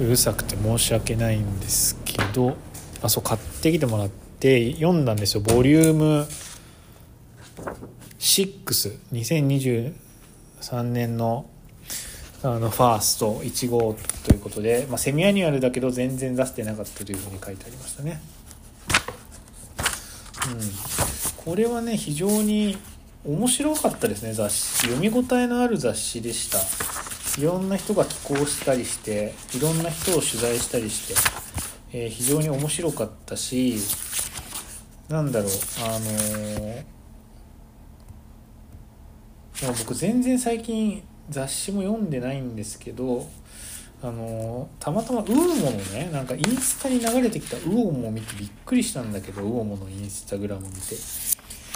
うるさくて申し訳ないんですけどあそう買ってきてもらって読んだんですよ。ボリューム62023年のあのファースト1号ということで、まあ、セミアニュアルだけど全然出してなかったというふうに書いてありましたね。うん、これはね非常に面白かったですね雑誌。読み応えのある雑誌でした。いろんな人が寄稿したりしていろんな人を取材したりして、えー、非常に面白かったしなんだろうあのー、僕全然最近雑誌も読んでないんですけどあのたまたまウーモのねなんかインスタに流れてきたウオモを見てびっくりしたんだけどウオモのインスタグラム見て。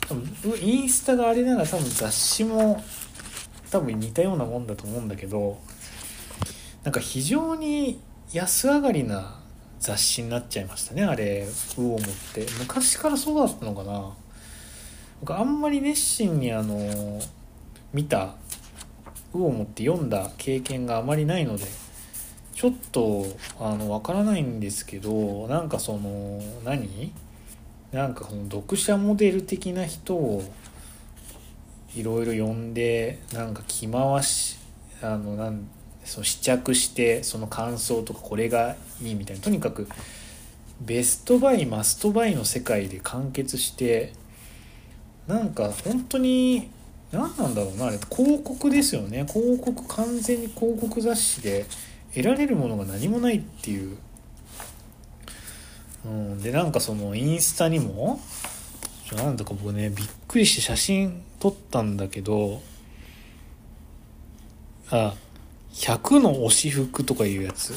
多分インスタがあれなら多分雑誌も多分似たようなもんだと思うんだけどなんか非常に安上がりな雑誌になっちゃいましたねあれウオモって。昔からそうだったのかな。僕あんまり熱心にあの見たウオモって読んだ経験があまりないのでちょっとあの分からないんですけどなんかその何？なんかその読者モデル的な人をいろいろ呼んでなんか着回しあのなんその試着してその感想とかこれがいいみたいなとにかくベストバイマストバイの世界で完結してなんか本当に何なんだろうなあれ。広告ですよね。広告完全に広告雑誌で得られるものが何もないっていう、うん、でなんかそのインスタにもなんだか僕ねびっくりして写真撮ったんだけどあ100の推し服とかいうやつ。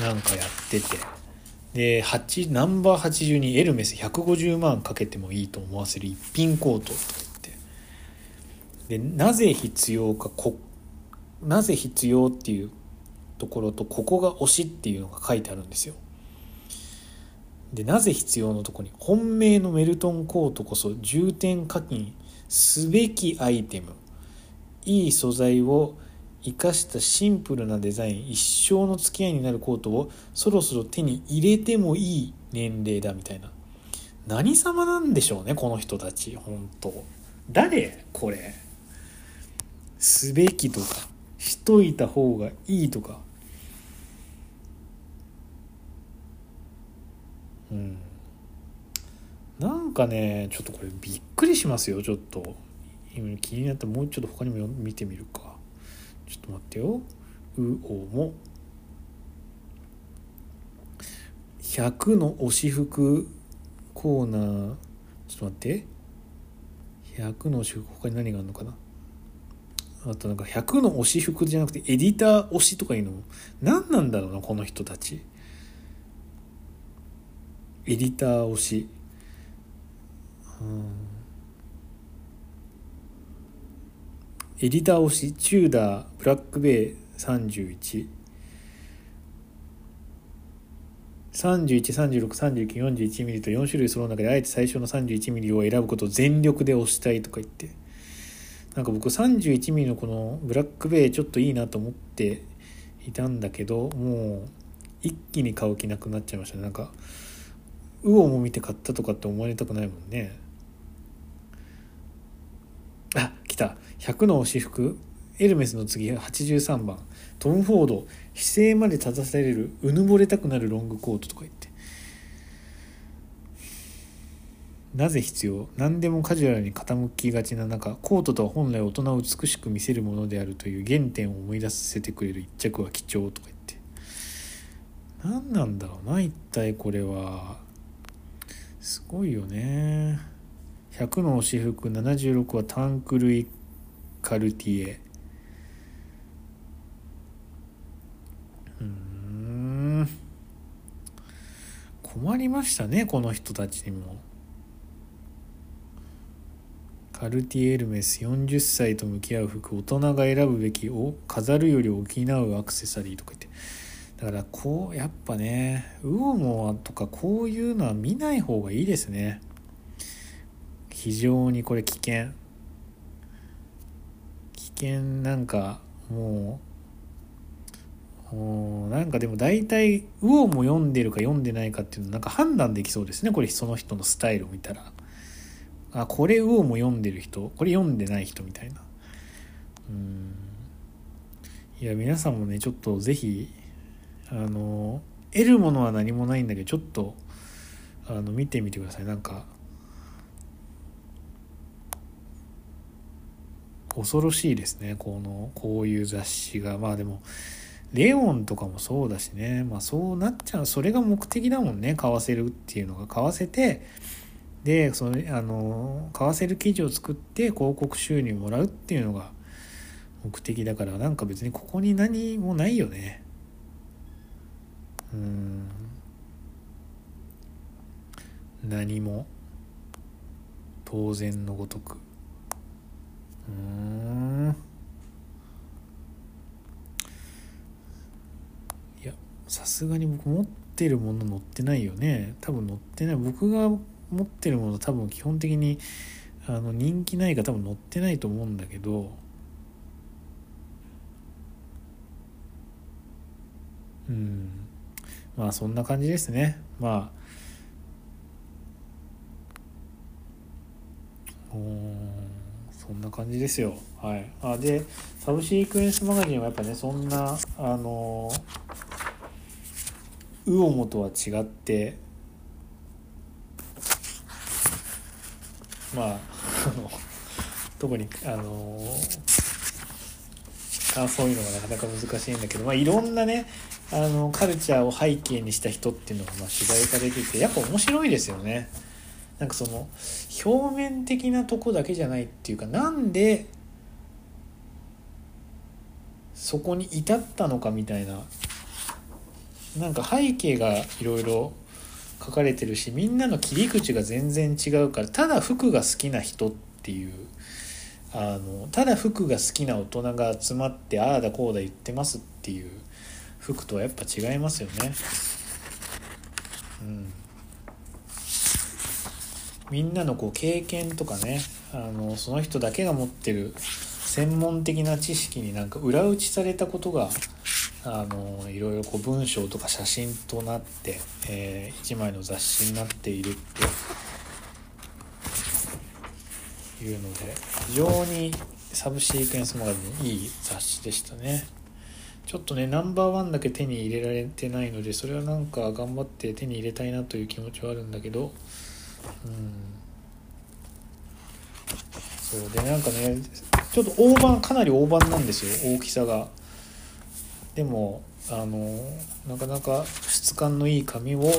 なんかやってて。で8ナンバー82エルメス150万かけてもいいと思わせる一品コート。でなぜ必要かこなぜ必要っていうところとここが推しっていうのが書いてあるんですよ。でなぜ必要のとこに本命のメルトンコートこそ重点課金すべきアイテム。いい素材を生かしたシンプルなデザイン一生の付き合いになるコートをそろそろ手に入れてもいい年齢だみたいな。何様なんでしょうねこの人たち本当。誰？これ。すべきとかしといた方がいいとか。うん。なんかねちょっとこれびっくりしますよちょっと。今気になってもうちょっと他にも見てみるか。ちょっと待ってよ。うおも。100の推し服コーナー。ちょっと待って。100の推し服他に何があるのかな？あとなんか100の推し服じゃなくてエディター推しとかいうのも何なんだろうなこの人たち。エディター推し。うん。エディター推しチューダーブラックベイ3131363941ミリと4種類揃う中であえて最初の3 1ミリを選ぶことを全力で押したいとか言って。なんか僕31ミリのこのブラックベイちょっといいなと思っていたんだけどもう一気に買う気なくなっちゃいましたね。なんかウオも見て買ったとかって思われたくないもんね。あ来た。100の私服エルメスの次83番。トム・フォード姿勢まで立たされるうぬぼれたくなるロングコートとか言って。なぜ必要？何でもカジュアルに傾きがちな中コートとは本来大人を美しく見せるものであるという原点を思い出させてくれる一着は貴重とか言って。何なんだろうな一体これは。すごいよね。100の私服76はタンク・ルイ・カルティエ。うん。困りましたねこの人たちにも。カルティエルメス40歳と向き合う服大人が選ぶべきを飾るより補うアクセサリーとか言って。だからこうやっぱねウオモとかこういうのは見ない方がいいですね。非常にこれ危険。危険なんかもうもうなんかでも大体ウオも読んでるか読んでないかっていうのなんか判断できそうですね。これその人のスタイルを見たら。あこれウオも読んでる人？これ読んでない人みたいな。うん。いや皆さんもねちょっと是非あの得るものは何もないんだけどちょっとあの見てみてください。なんか恐ろしいですね。このこういう雑誌が。まあでもレオンとかもそうだしね。まあそうなっちゃう。それが目的だもんね。買わせるっていうのが。買わせてでそのあの買わせる記事を作って広告収入もらうっていうのが目的だからなんか別にここに何もないよね。うん。何も当然のごとく。うん。いやさすがに僕持ってるもの載ってないよね。多分載ってない。僕が持ってるもの多分基本的にあの人気ないか多分載ってないと思うんだけどうん。まあそんな感じですね。まあそんな感じですよ。はい。あでサブシークエンスマガジンはやっぱねそんなあのウオモとは違ってまあ特にあのあそういうのがなかなか難しいんだけど、まあ、いろんなねあのカルチャーを背景にした人っていうのがまあ取材されててやっぱ面白いですよね。なんかその表面的なとこだけじゃないっていうかなんでそこに至ったのかみたいななんか背景がいろいろ書かれてるしみんなの切り口が全然違うからただ服が好きな人っていうあのただ服が好きな大人が集まってああだこうだ言ってますっていう服とはやっぱ違いますよね。うんみんなのこう経験とかねあのその人だけが持ってる専門的な知識になんか裏打ちされたことがあのいろいろこう文章とか写真となって、えー、一枚の雑誌になっているっていうので非常にサブシークエンスマガジンいい雑誌でしたね。ちょっとねナンバーワンだけ手に入れられてないのでそれはなんか頑張って手に入れたいなという気持ちはあるんだけどうん。そう。でなんかねちょっと大判かなり大判なんですよ大きさが。でもあのなかなか質感のいい紙を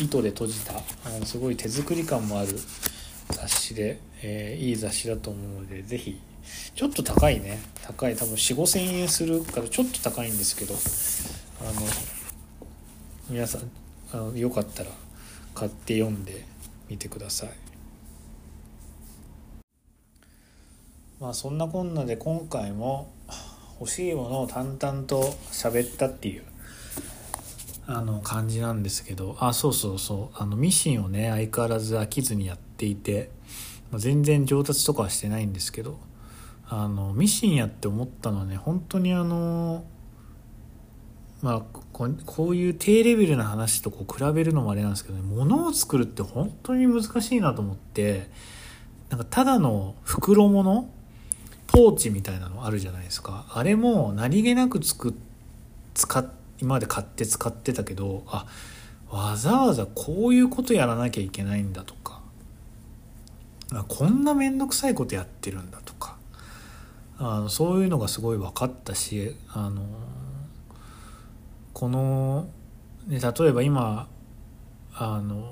糸で閉じたあのすごい手作り感もある雑誌で、えー、いい雑誌だと思うので是非ちょっと高いね。高い。多分4 5 0 0 0円するからちょっと高いんですけどあの皆さんあのよかったら買って読んでみてください。まあそんなこんなで今回も欲しいものを淡々と喋ったっていうあの感じなんですけどあそうそうそう。あのミシンをね相変わらず飽きずにやっていて、ま、全然上達とかはしてないんですけどあのミシンやって思ったのはね本当にあのまあここういう低レベルな話とこう比べるのもあれなんですけどね物を作るって本当に難しいなと思ってなんかただの袋物ポーチみたいなのあるじゃないですか。あれも何気なく作っ使っ今まで買って使ってたけどあわざわざこういうことやらなきゃいけないんだとか。こんな面倒くさいことやってるんだとか。あのそういうのがすごい分かったしあのこの、ね、例えば今あの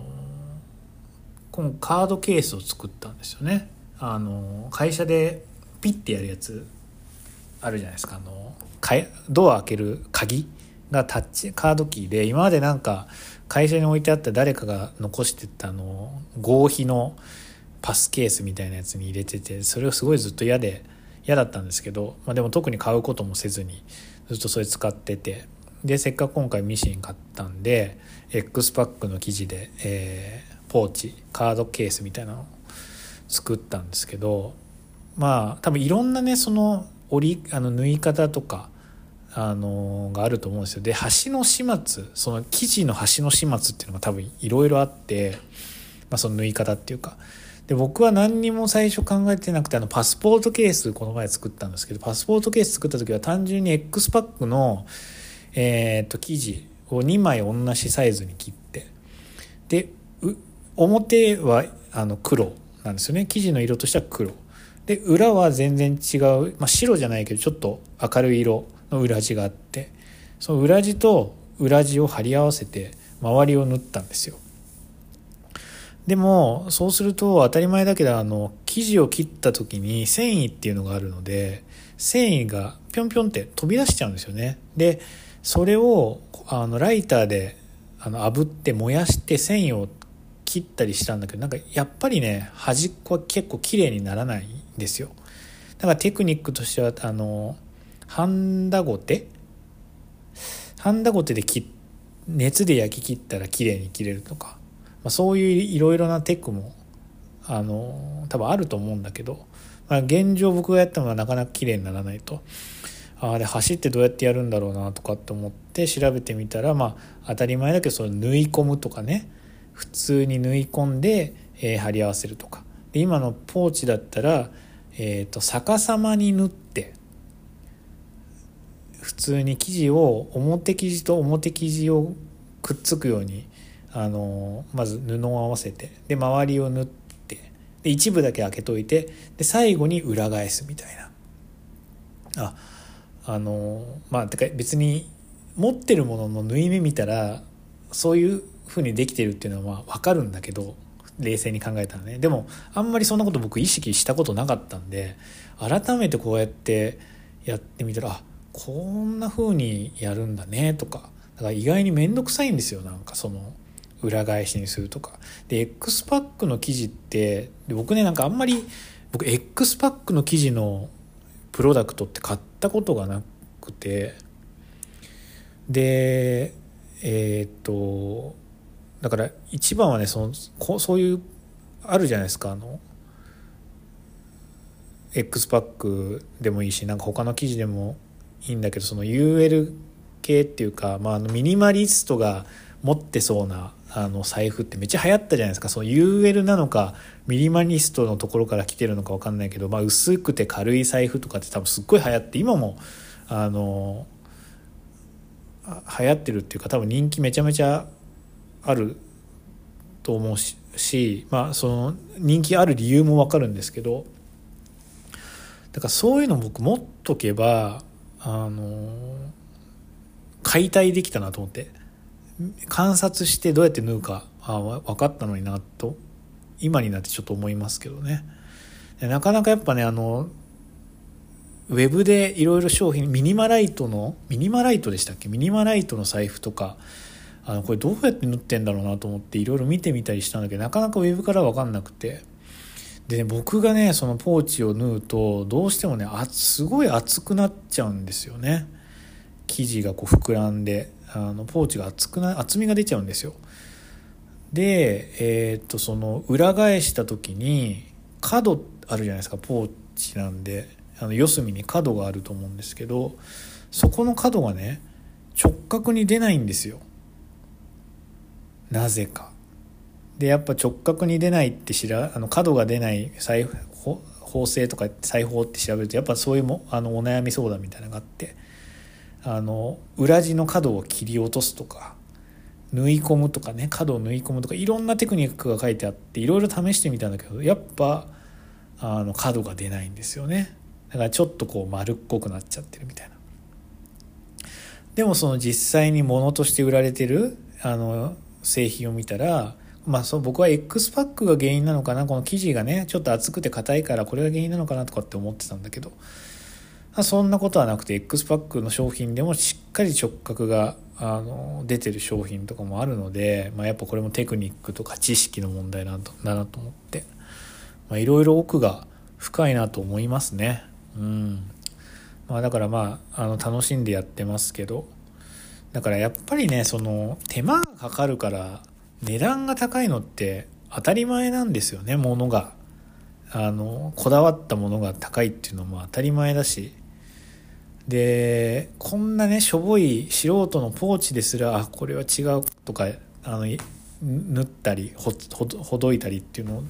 このカードケースを作ったんですよね。あの会社でピッてやるやつあるじゃないですか。あのドア開ける鍵がタッチカードキーで今までなんか会社に置いてあった誰かが残してたの合皮のパスケースみたいなやつに入れててそれをすごいずっと嫌で嫌だったんですけど、まあ、でも特に買うこともせずにずっとそれ使っててでせっかく今回ミシン買ったんで X パックの生地で、えー、ポーチカードケースみたいなのを作ったんですけどまあ多分いろんなねその折りあの縫い方とかあのがあると思うんですよ。で端の始末その生地の端の始末っていうのが多分いろいろあって、まあ、その縫い方っていうか。で僕は何にも最初考えてなくてあのパスポートケースこの前作ったんですけどパスポートケース作った時は単純に X パックの、えー、と生地を2枚同じサイズに切ってで表はあの黒なんですよね。生地の色としては黒。で裏は全然違う、まあ、白じゃないけどちょっと明るい色の裏地があってその裏地と裏地を貼り合わせて周りを縫ったんですよ。でもそうすると当たり前だけどあの生地を切った時に繊維っていうのがあるので繊維がぴょんぴょんって飛び出しちゃうんですよね。でそれをあのライターであの炙って燃やして繊維を切ったりしたんだけどなんかやっぱりね端っこは結構綺麗にならないですよ。だからテクニックとしてはあのハンダゴテ？ハンダゴテで切熱で焼き切ったら綺麗に切れるとか、まあ、そういういろいろなテクもあの多分あると思うんだけど、まあ、現状僕がやったのはなかなか綺麗にならないと。あれ走ってどうやってやるんだろうなとかって思って調べてみたらまあ当たり前だけどその縫い込むとかね。普通に縫い込んで、えー、貼り合わせるとか。で今のポーチだったら、えーと、逆さまに縫って普通に生地を表生地と表生地をくっつくようにあのまず布を合わせてで周りを縫ってで一部だけ開けといてで最後に裏返すみたいな。ああのまあてか別に持ってるものの縫い目見たらそういう風にできてるっていうのは分かるんだけど冷静に考えたらね。でもあんまりそんなこと僕意識したことなかったんで改めてこうやってやってみたらあこんな風にやるんだねとかだから意外に面倒くさいんですよなんかその裏返しにするとか。で X パックの生地って僕ねなんかあんまり僕 X パックの生地のプロダクトって買ったことがなくてでえっ、とだから一番はねそのこそういうあるじゃないですかあの X パックでもいいしなんか他の記事でもいいんだけどその UL 系っていうか、まあ、あのミニマリストが持ってそうなあの財布ってめっちゃ流行ったじゃないですか。その UL なのかミニマリストのところから来てるのか分かんないけど、まあ、薄くて軽い財布とかって多分すっごい流行って今もあの流行ってるっていうか多分人気めちゃめちゃあると思うしまあその人気ある理由も分かるんですけどだからそういうの僕持っとけばあの解体できたなと思って観察してどうやって縫うかあ分かったのになと今になってちょっと思いますけどね。なかなかやっぱねあのウェブでいろいろ商品ミニマライトのミニマライトでしたっけ？ミニマライトの財布とかあのこれどうやって縫ってんだろうなと思っていろいろ見てみたりしたんだけどなかなかウェブから分かんなくて。で、ね、僕がねそのポーチを縫うとどうしてもねあすごい厚くなっちゃうんですよね。生地がこう膨らんであのポーチが厚くな厚みが出ちゃうんですよ。でえー、っとその裏返した時に角あるじゃないですかポーチなんで。あの四隅に角があると思うんですけどそこの角がね直角に出ないんですよ。なぜか。でやっぱ直角に出ないって知らあの角が出ない裁縫製とか裁縫って調べるとやっぱそういうもあのお悩み相談みたいなのがあってあの裏地の角を切り落とすとか縫い込むとかね角を縫い込むとかいろんなテクニックが書いてあっていろいろ試してみたんだけどやっぱあの角が出ないんですよね。だからちょっとこう丸っこくなっちゃってるみたいな。でもその実際に物として売られてるあの製品を見たらまあそう僕は X パックが原因なのかなこの生地がねちょっと厚くて硬いからこれが原因なのかなとかって思ってたんだけどそんなことはなくて X パックの商品でもしっかり直角があの出てる商品とかもあるので、まあ、やっぱこれもテクニックとか知識の問題なんだなと思っていろいろ奥が深いなと思いますね。うん。まあだからまああの楽しんでやってますけどだからやっぱりねその手間がかかるから値段が高いのって当たり前なんですよねものが。あのこだわったものが高いっていうのも当たり前だし。でこんなねしょぼい素人のポーチですらあこれは違うとかあの縫ったりほほどいたりっていうのを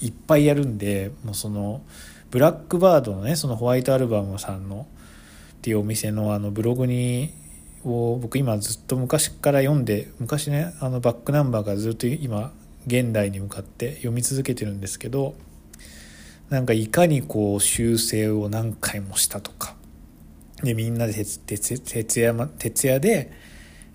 いっぱいやるんでもうそのブラックバードのねそのホワイトアルバムさんのっていうお店のあのブログにを僕今ずっと昔から読んで昔ねあのバックナンバーがずっと今現代に向かって読み続けてるんですけどなんかいかにこう修正を何回もしたとかでみんなで徹夜徹夜で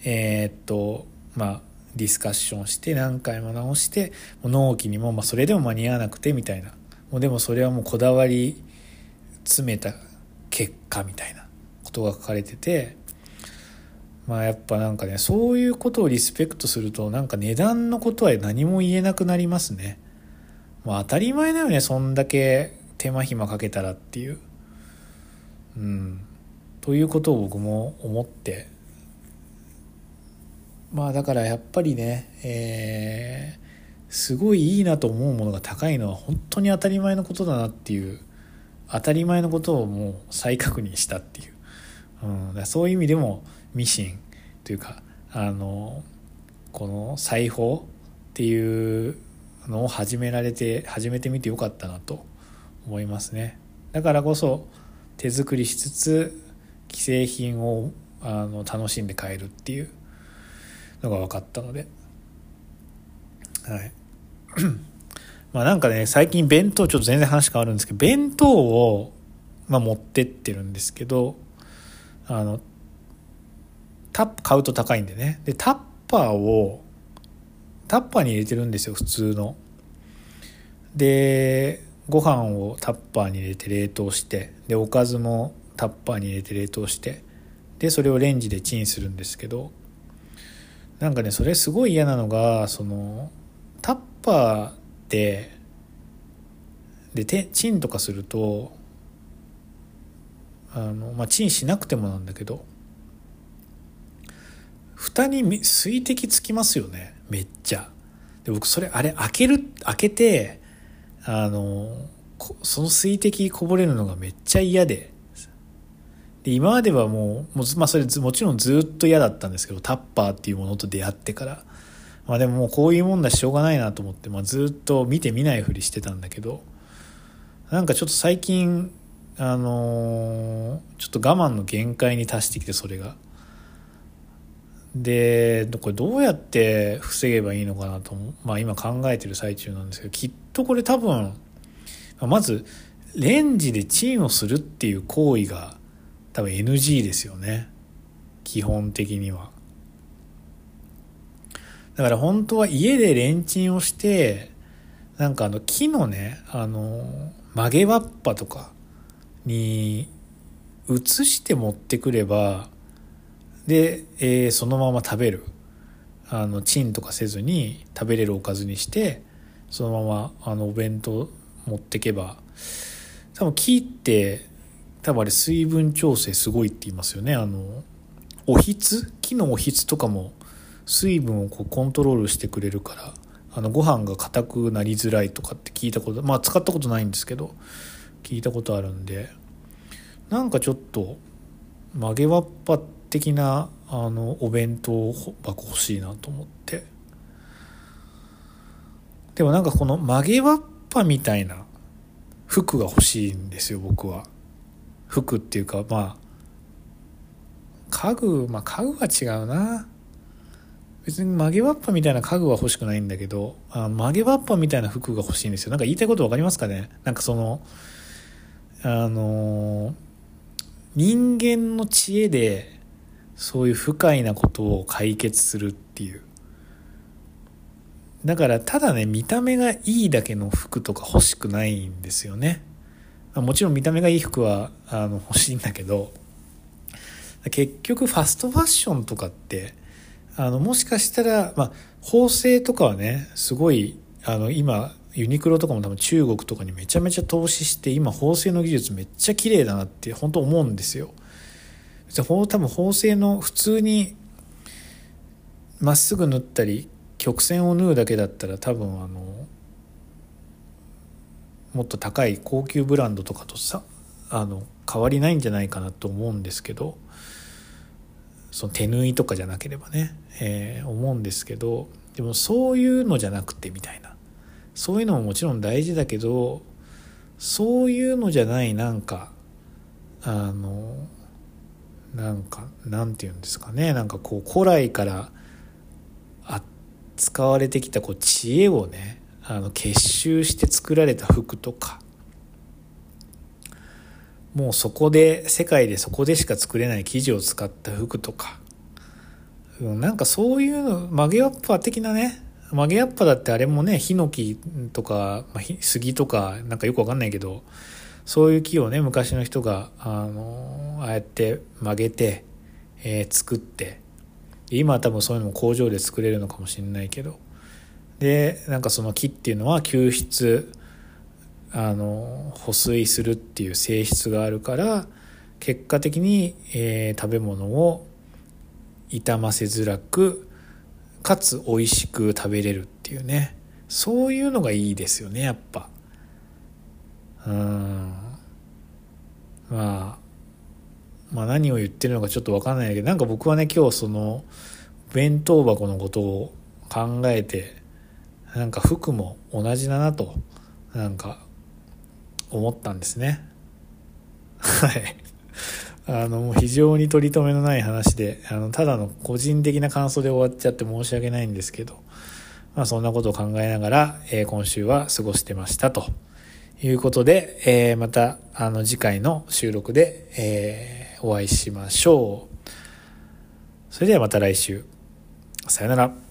えー、っとまあディスカッションして何回も直して納期にも、まあ、それでも間に合わなくてみたいな。もうでもそれはもうこだわり詰めた結果みたいなことが書かれててまあやっぱなんかねそういうことをリスペクトするとなんか値段のことは何も言えなくなりますね。まあ当たり前だよねそんだけ手間暇かけたらっていう。うん。ということを僕も思ってまあだからやっぱりね、えー、すごいいいなと思うものが高いのは本当に当たり前のことだなっていう当たり前のことをもう再確認したっていう、うん、だそういう意味でもミシンというかあのこの裁縫っていうのを始められて始めてみてよかったなと思いますね。だからこそ手作りしつつ既製品をあの楽しんで買えるっていうのが分かったので。はい。まあなんかね最近弁当ちょっと全然話変わるんですけど弁当を、まあ、持ってってるんですけどあのタッ買うと高いんでね。でタッパーをタッパーに入れてるんですよ普通の。でご飯をタッパーに入れて冷凍して。でおかずもタッパーに入れて冷凍して。でそれをレンジでチンするんですけど。なんかねそれすごい嫌なのがそのタッパーってでチンとかするとあのまあチンしなくてもなんだけど。蓋に水滴つきますよね。めっちゃ。で僕それあれ開ける開けてあのその水滴こぼれるのがめっちゃ嫌で。で今まではもうもう、まあ、それもちろんずっと嫌だったんですけどタッパーっていうものと出会ってから。まあでももうこういうもんだししょうがないなと思って、まあ、ずっと見て見ないふりしてたんだけど。なんかちょっと最近あのー、ちょっと我慢の限界に達してきてそれが。でこれどうやって防げばいいのかなと、まあ、今考えてる最中なんですけどきっとこれ多分まずレンジでチンをするっていう行為が多分 NG ですよね。基本的には。だから本当は家でレンチンをしてなんかあの木のねあの曲げわっぱとかに移して持ってくればで、えー、そのまま食べる。あのチンとかせずに食べれるおかずにしてそのままあのお弁当持ってけば多分木って多分あれ水分調整すごいって言いますよね。あのおひつ？木のおひつとかも水分をこうコントロールしてくれるからあのご飯が硬くなりづらいとかって聞いたことまあ使ったことないんですけど聞いたことあるんでなんかちょっと曲げわっぱって的なあのお弁当箱欲しいなと思って。でもなんかこの曲げわっぱみたいな服が欲しいんですよ僕は。服っていうかまあ家具まあ家具は違うな。別に曲げわっぱみたいな家具は欲しくないんだけどあ曲げわっぱみたいな服が欲しいんですよ。なんか言いたいこと分かりますかね？なんかそのあの人間の知恵でそういう不快なことを解決するっていうだからただね見た目がいいだけの服とか欲しくないんですよねもちろん見た目がいい服はあの欲しいんだけど結局ファストファッションとかってあのもしかしたら、まあ、縫製とかはねすごいあの今ユニクロとかも多分中国とかにめちゃめちゃ投資して今縫製の技術めっちゃ綺麗だなって本当思うんですよ。多分縫製の普通にまっすぐ縫ったり曲線を縫うだけだったら多分あのもっと高い高級ブランドとかとさあの変わりないんじゃないかなと思うんですけどその手縫いとかじゃなければね、えー、思うんですけどでもそういうのじゃなくてみたいな。そういうのももちろん大事だけどそういうのじゃないなんかあのなんかなんて言うんですかね。なんかこう古来から使われてきたこう知恵をねあの結集して作られた服とか。もうそこで世界でそこでしか作れない生地を使った服とか、うん、なんかそういうの曲げわっぱ的なね曲げわっぱだってあれもねヒノキとか、ま、杉とかなんかよくわかんないけどそういう木をね昔の人があのああやって曲げて、えー、作って今は多分そういうのも工場で作れるのかもしれないけどでなんかその木っていうのは吸湿あの保水するっていう性質があるから結果的に、えー、食べ物を傷ませづらくかつ美味しく食べれるっていうね。そういうのがいいですよねやっぱ。うん。まあまあ何を言ってるのかちょっと分かんないけどなんか僕はね今日その弁当箱のことを考えてなんか服も同じだなとなんか思ったんですね。はい。あのもう非常に取り留めのない話であのただの個人的な感想で終わっちゃって申し訳ないんですけどまあそんなことを考えながら、えー、今週は過ごしてましたと。いうことで、えー、またあの次回の収録で、えー、お会いしましょう。それではまた来週。さよなら。